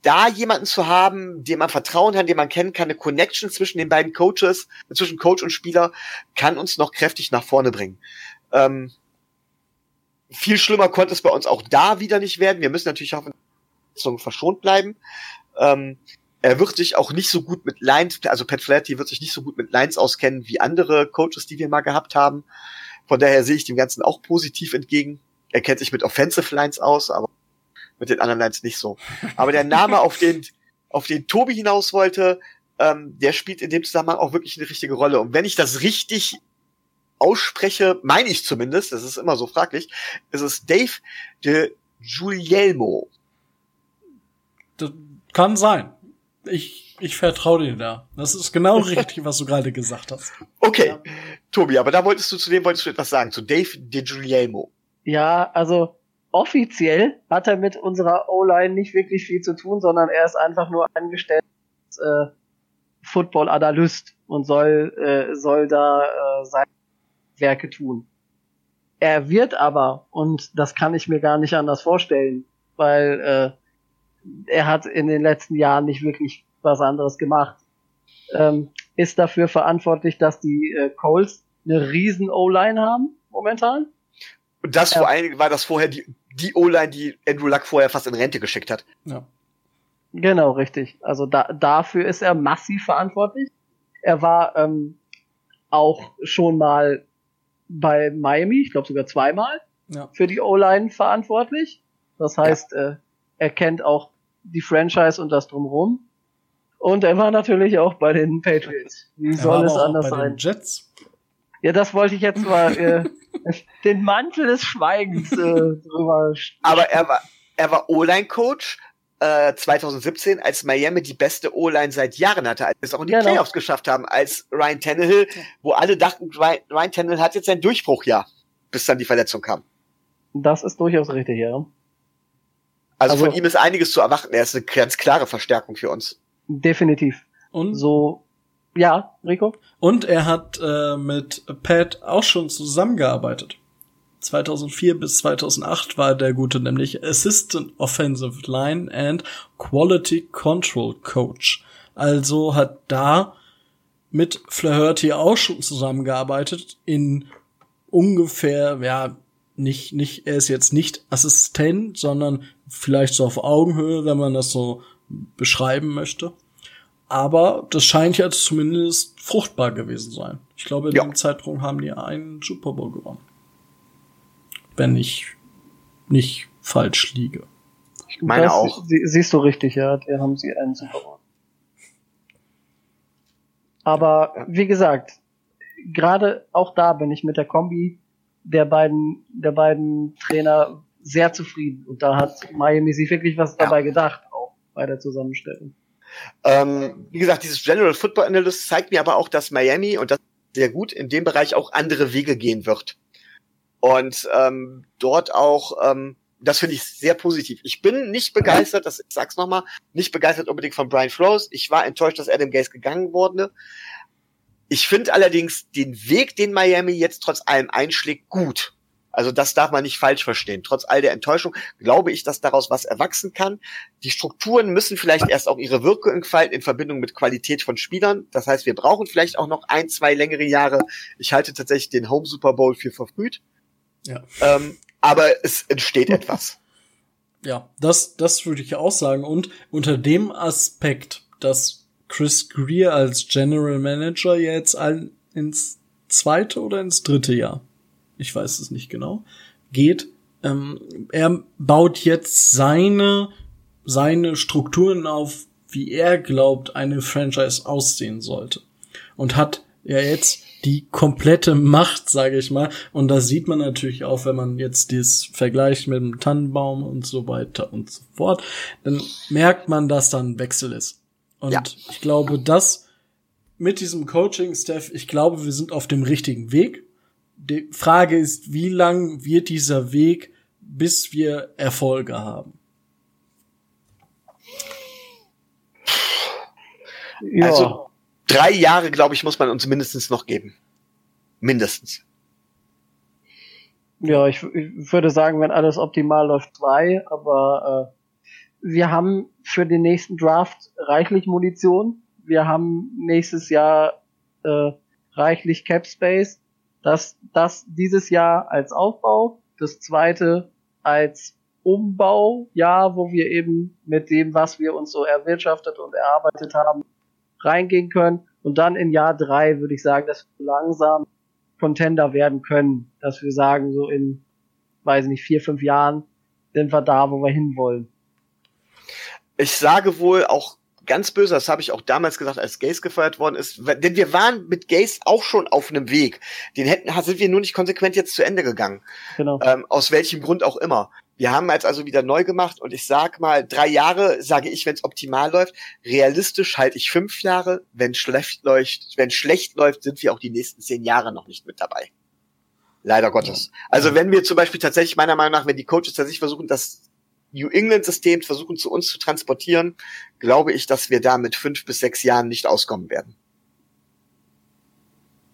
da jemanden zu haben, dem man vertrauen kann, den man kennen kann, eine Connection zwischen den beiden Coaches, zwischen Coach und Spieler, kann uns noch kräftig nach vorne bringen. Ähm, viel schlimmer konnte es bei uns auch da wieder nicht werden. Wir müssen natürlich hoffen, verschont bleiben. Ähm, er wird sich auch nicht so gut mit Lines, also Pat Flaherty wird sich nicht so gut mit Lines auskennen wie andere Coaches, die wir mal gehabt haben. Von daher sehe ich dem Ganzen auch positiv entgegen. Er kennt sich mit Offensive Lines aus, aber mit den anderen Lines nicht so. Aber der Name, auf den, auf den Tobi hinaus wollte, ähm, der spielt in dem Zusammenhang auch wirklich eine richtige Rolle. Und wenn ich das richtig ausspreche, meine ich zumindest, das ist immer so fraglich, ist es Dave de Giulielmo. Das kann sein. Ich, ich vertraue dir da. Das ist genau richtig, was du gerade gesagt hast. Okay, Ja. Tobi, aber da wolltest du zu dem wolltest du etwas sagen, zu Dave de Giulielmo. Ja, also offiziell hat er mit unserer O-Line nicht wirklich viel zu tun, sondern er ist einfach nur angestellt als äh, Football-Analyst und soll, äh, soll da äh, seine Werke tun. Er wird aber, und das kann ich mir gar nicht anders vorstellen, weil äh, er hat in den letzten Jahren nicht wirklich was anderes gemacht, ähm, ist dafür verantwortlich, dass die äh, Colts eine riesen O-Line haben momentan. Und das vor allen Dingen war das vorher die, die O-Line, die Andrew Luck vorher fast in Rente geschickt hat. Ja. Genau, richtig. Also da, dafür ist er massiv verantwortlich. Er war ähm, auch schon mal bei Miami, ich glaube sogar zweimal, Ja. für die O-Line verantwortlich. Das heißt, äh, er kennt auch die Franchise und das drumherum. Und er war natürlich auch bei den Patriots. Wie Er soll war es aber auch anders bei sein? den Jets. Ja, das wollte ich jetzt mal äh, den Mantel des Schweigens äh, drüber. Aber er war, er war O-Line-Coach äh, 2017, als Miami die beste O-Line seit Jahren hatte, als sie es auch in die Genau. Playoffs geschafft haben, als Ryan Tannehill, wo alle dachten, Ryan, Ryan Tannehill hat jetzt sein Durchbruchjahr, bis dann die Verletzung kam. Das ist durchaus richtig, ja. Also, Also- von ihm ist einiges zu erwarten. Er ist eine ganz klare Verstärkung für uns. Definitiv. Und, So, ja, Rico? und er hat äh, mit Pat auch schon zusammengearbeitet. 2004 bis 2008 war der Gute nämlich Assistant Offensive Line and Quality Control Coach. Also hat da mit Flaherty auch schon zusammengearbeitet in ungefähr, ja, nicht, nicht, er ist jetzt nicht Assistent, sondern vielleicht so auf Augenhöhe, wenn man das so beschreiben möchte. Aber das scheint ja zumindest fruchtbar gewesen sein. Ich glaube, in Ja. dem Zeitpunkt haben die einen Super Bowl gewonnen. Wenn ich nicht falsch liege. Ich meine das auch. Sie, siehst du richtig, ja, da haben sie einen Super Bowl. Aber Ja. wie gesagt, gerade auch da bin ich mit der Kombi der beiden, der beiden Trainer sehr zufrieden. Und da hat Miami sich wirklich was Ja. dabei gedacht, auch bei der Zusammenstellung. Ähm, wie gesagt, dieses General Football Analyst zeigt mir aber auch, dass Miami, und das sehr gut, in dem Bereich auch andere Wege gehen wird. Und ähm, dort auch, ähm, das finde ich sehr positiv. Ich bin nicht begeistert, das, ich sag's nochmal, nicht begeistert unbedingt von Brian Flores. Ich war enttäuscht, dass Adam Gase gegangen wurde. Ich finde allerdings den Weg, den Miami jetzt trotz allem einschlägt, gut. Also das darf man nicht falsch verstehen. Trotz all der Enttäuschung glaube ich, dass daraus was erwachsen kann. Die Strukturen müssen vielleicht erst auch ihre Wirkung entfalten in Verbindung mit Qualität von Spielern. Das heißt, wir brauchen vielleicht auch noch ein, zwei längere Jahre. Ich halte tatsächlich den Home Super Bowl für verfrüht. Ja. Ähm, aber es entsteht etwas. Ja, das, das würde ich auch sagen. Und unter dem Aspekt, dass Chris Greer als General Manager jetzt all ins zweite oder ins dritte Jahr, ich weiß es nicht genau, geht, ähm, er baut jetzt seine, seine Strukturen auf, wie er glaubt, eine Franchise aussehen sollte. Und hat ja jetzt die komplette Macht, sage ich mal. Und das sieht man natürlich auch, wenn man jetzt das vergleicht mit dem Tannenbaum und so weiter und so fort. Dann merkt man, dass da ein Wechsel ist. Und Ja. ich glaube, dass mit diesem Coaching-Staff, ich glaube, wir sind auf dem richtigen Weg. Die Frage ist, wie lang wird dieser Weg, bis wir Erfolge haben? Ja, Also drei Jahre, glaube ich, muss man uns mindestens noch geben. Mindestens. ja ich, ich würde sagen, wenn alles optimal läuft, zwei, aber äh, wir haben für den nächsten Draft reichlich Munition. Wir haben nächstes Jahr äh, reichlich Cap Space. Das, das dieses Jahr als Aufbau, das zweite als Umbaujahr, wo wir eben mit dem, was wir uns so erwirtschaftet und erarbeitet haben, reingehen können. Und dann in Jahr drei würde ich sagen, dass wir langsam Contender werden können, dass wir sagen, so in, weiß nicht, vier, fünf Jahren sind wir da, wo wir hinwollen. ich sage wohl auch ganz böse, das habe ich auch damals gesagt, als Gaze gefeiert worden ist, denn wir waren mit Gaze auch schon auf einem Weg. Den hätten, sind wir nur nicht konsequent jetzt zu Ende gegangen. Genau. Ähm, aus welchem Grund auch immer. Wir haben jetzt also wieder neu gemacht und ich sag mal, drei Jahre, sage ich, wenn es optimal läuft. Realistisch halte ich fünf Jahre. Wenn schlecht läuft, wenn schlecht läuft, sind wir auch die nächsten zehn Jahre noch nicht mit dabei. Leider Gottes. Also wenn wir zum Beispiel tatsächlich, meiner Meinung nach, wenn die Coaches tatsächlich versuchen, das New England-System versuchen zu uns zu transportieren, glaube ich, dass wir da mit fünf bis sechs Jahren nicht auskommen werden.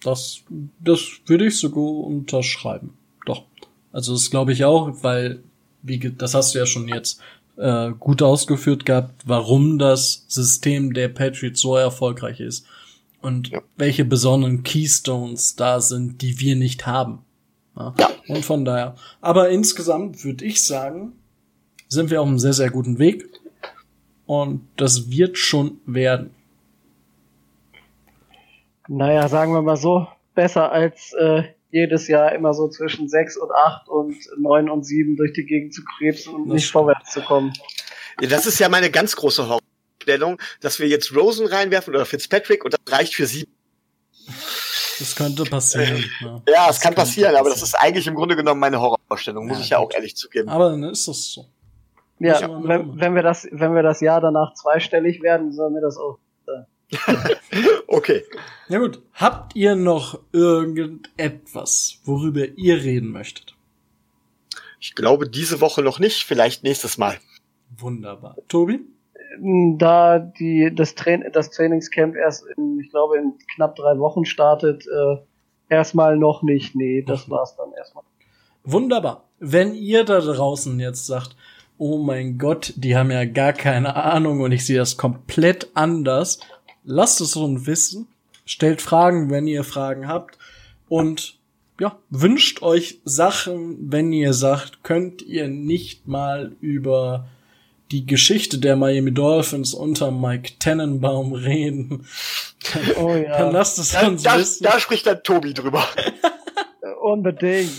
Das, das würde ich sogar unterschreiben. Doch. Also das glaube ich auch, weil, wie, das hast du ja schon jetzt äh, gut ausgeführt gehabt, warum das System der Patriots so erfolgreich ist und ja. welche besonderen Keystones da sind, die wir nicht haben. Ja. ja. Und von daher. Aber insgesamt würde ich sagen, sind wir auf einem sehr, sehr guten Weg. Und das wird schon werden. Naja, sagen wir mal so, besser als äh, jedes Jahr immer so zwischen sechs und acht und neun und sieben durch die Gegend zu krebsen und das nicht vorwärts zu kommen. Ja, das ist ja meine ganz große Vorstellung, dass wir jetzt Rosen reinwerfen oder Fitzpatrick und das reicht für sieben. Das könnte passieren. ja, ja es kann passieren, passieren, aber das ist eigentlich im Grunde genommen meine Horrorvorstellung, muss ja, ich ja auch ehrlich zugeben. Aber dann ist das so. Ja, wenn, wenn, wir das, wenn wir das Jahr danach zweistellig werden, sollen wir das auch. okay. Na gut. Habt ihr noch irgendetwas, worüber ihr reden möchtet? Ich glaube diese Woche noch nicht, vielleicht nächstes Mal. Wunderbar. Tobi? Da die, das, Train das Trainingscamp erst in, ich glaube, in knapp drei Wochen startet, äh, erstmal noch nicht. Nee, das war's dann erstmal. Wunderbar. Wenn ihr da draußen jetzt sagt, oh mein Gott, die haben ja gar keine Ahnung und ich sehe das komplett anders. Lasst es uns wissen. Stellt Fragen, wenn ihr Fragen habt. Und ja, wünscht euch Sachen, wenn ihr sagt, könnt ihr nicht mal über die Geschichte der Miami Dolphins unter Mike Tannenbaum reden. Oh ja. Dann lasst es uns da, wissen. Da spricht dann Tobi drüber. Unbedingt.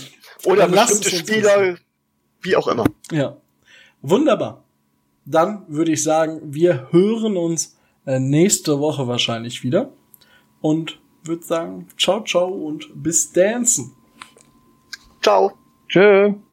Oder dann bestimmte Spieler, wie auch immer. Ja. Wunderbar. Dann würde ich sagen, wir hören uns äh, nächste Woche wahrscheinlich wieder. Und würde sagen, ciao, ciao und bis dancen. Ciao. Tschö.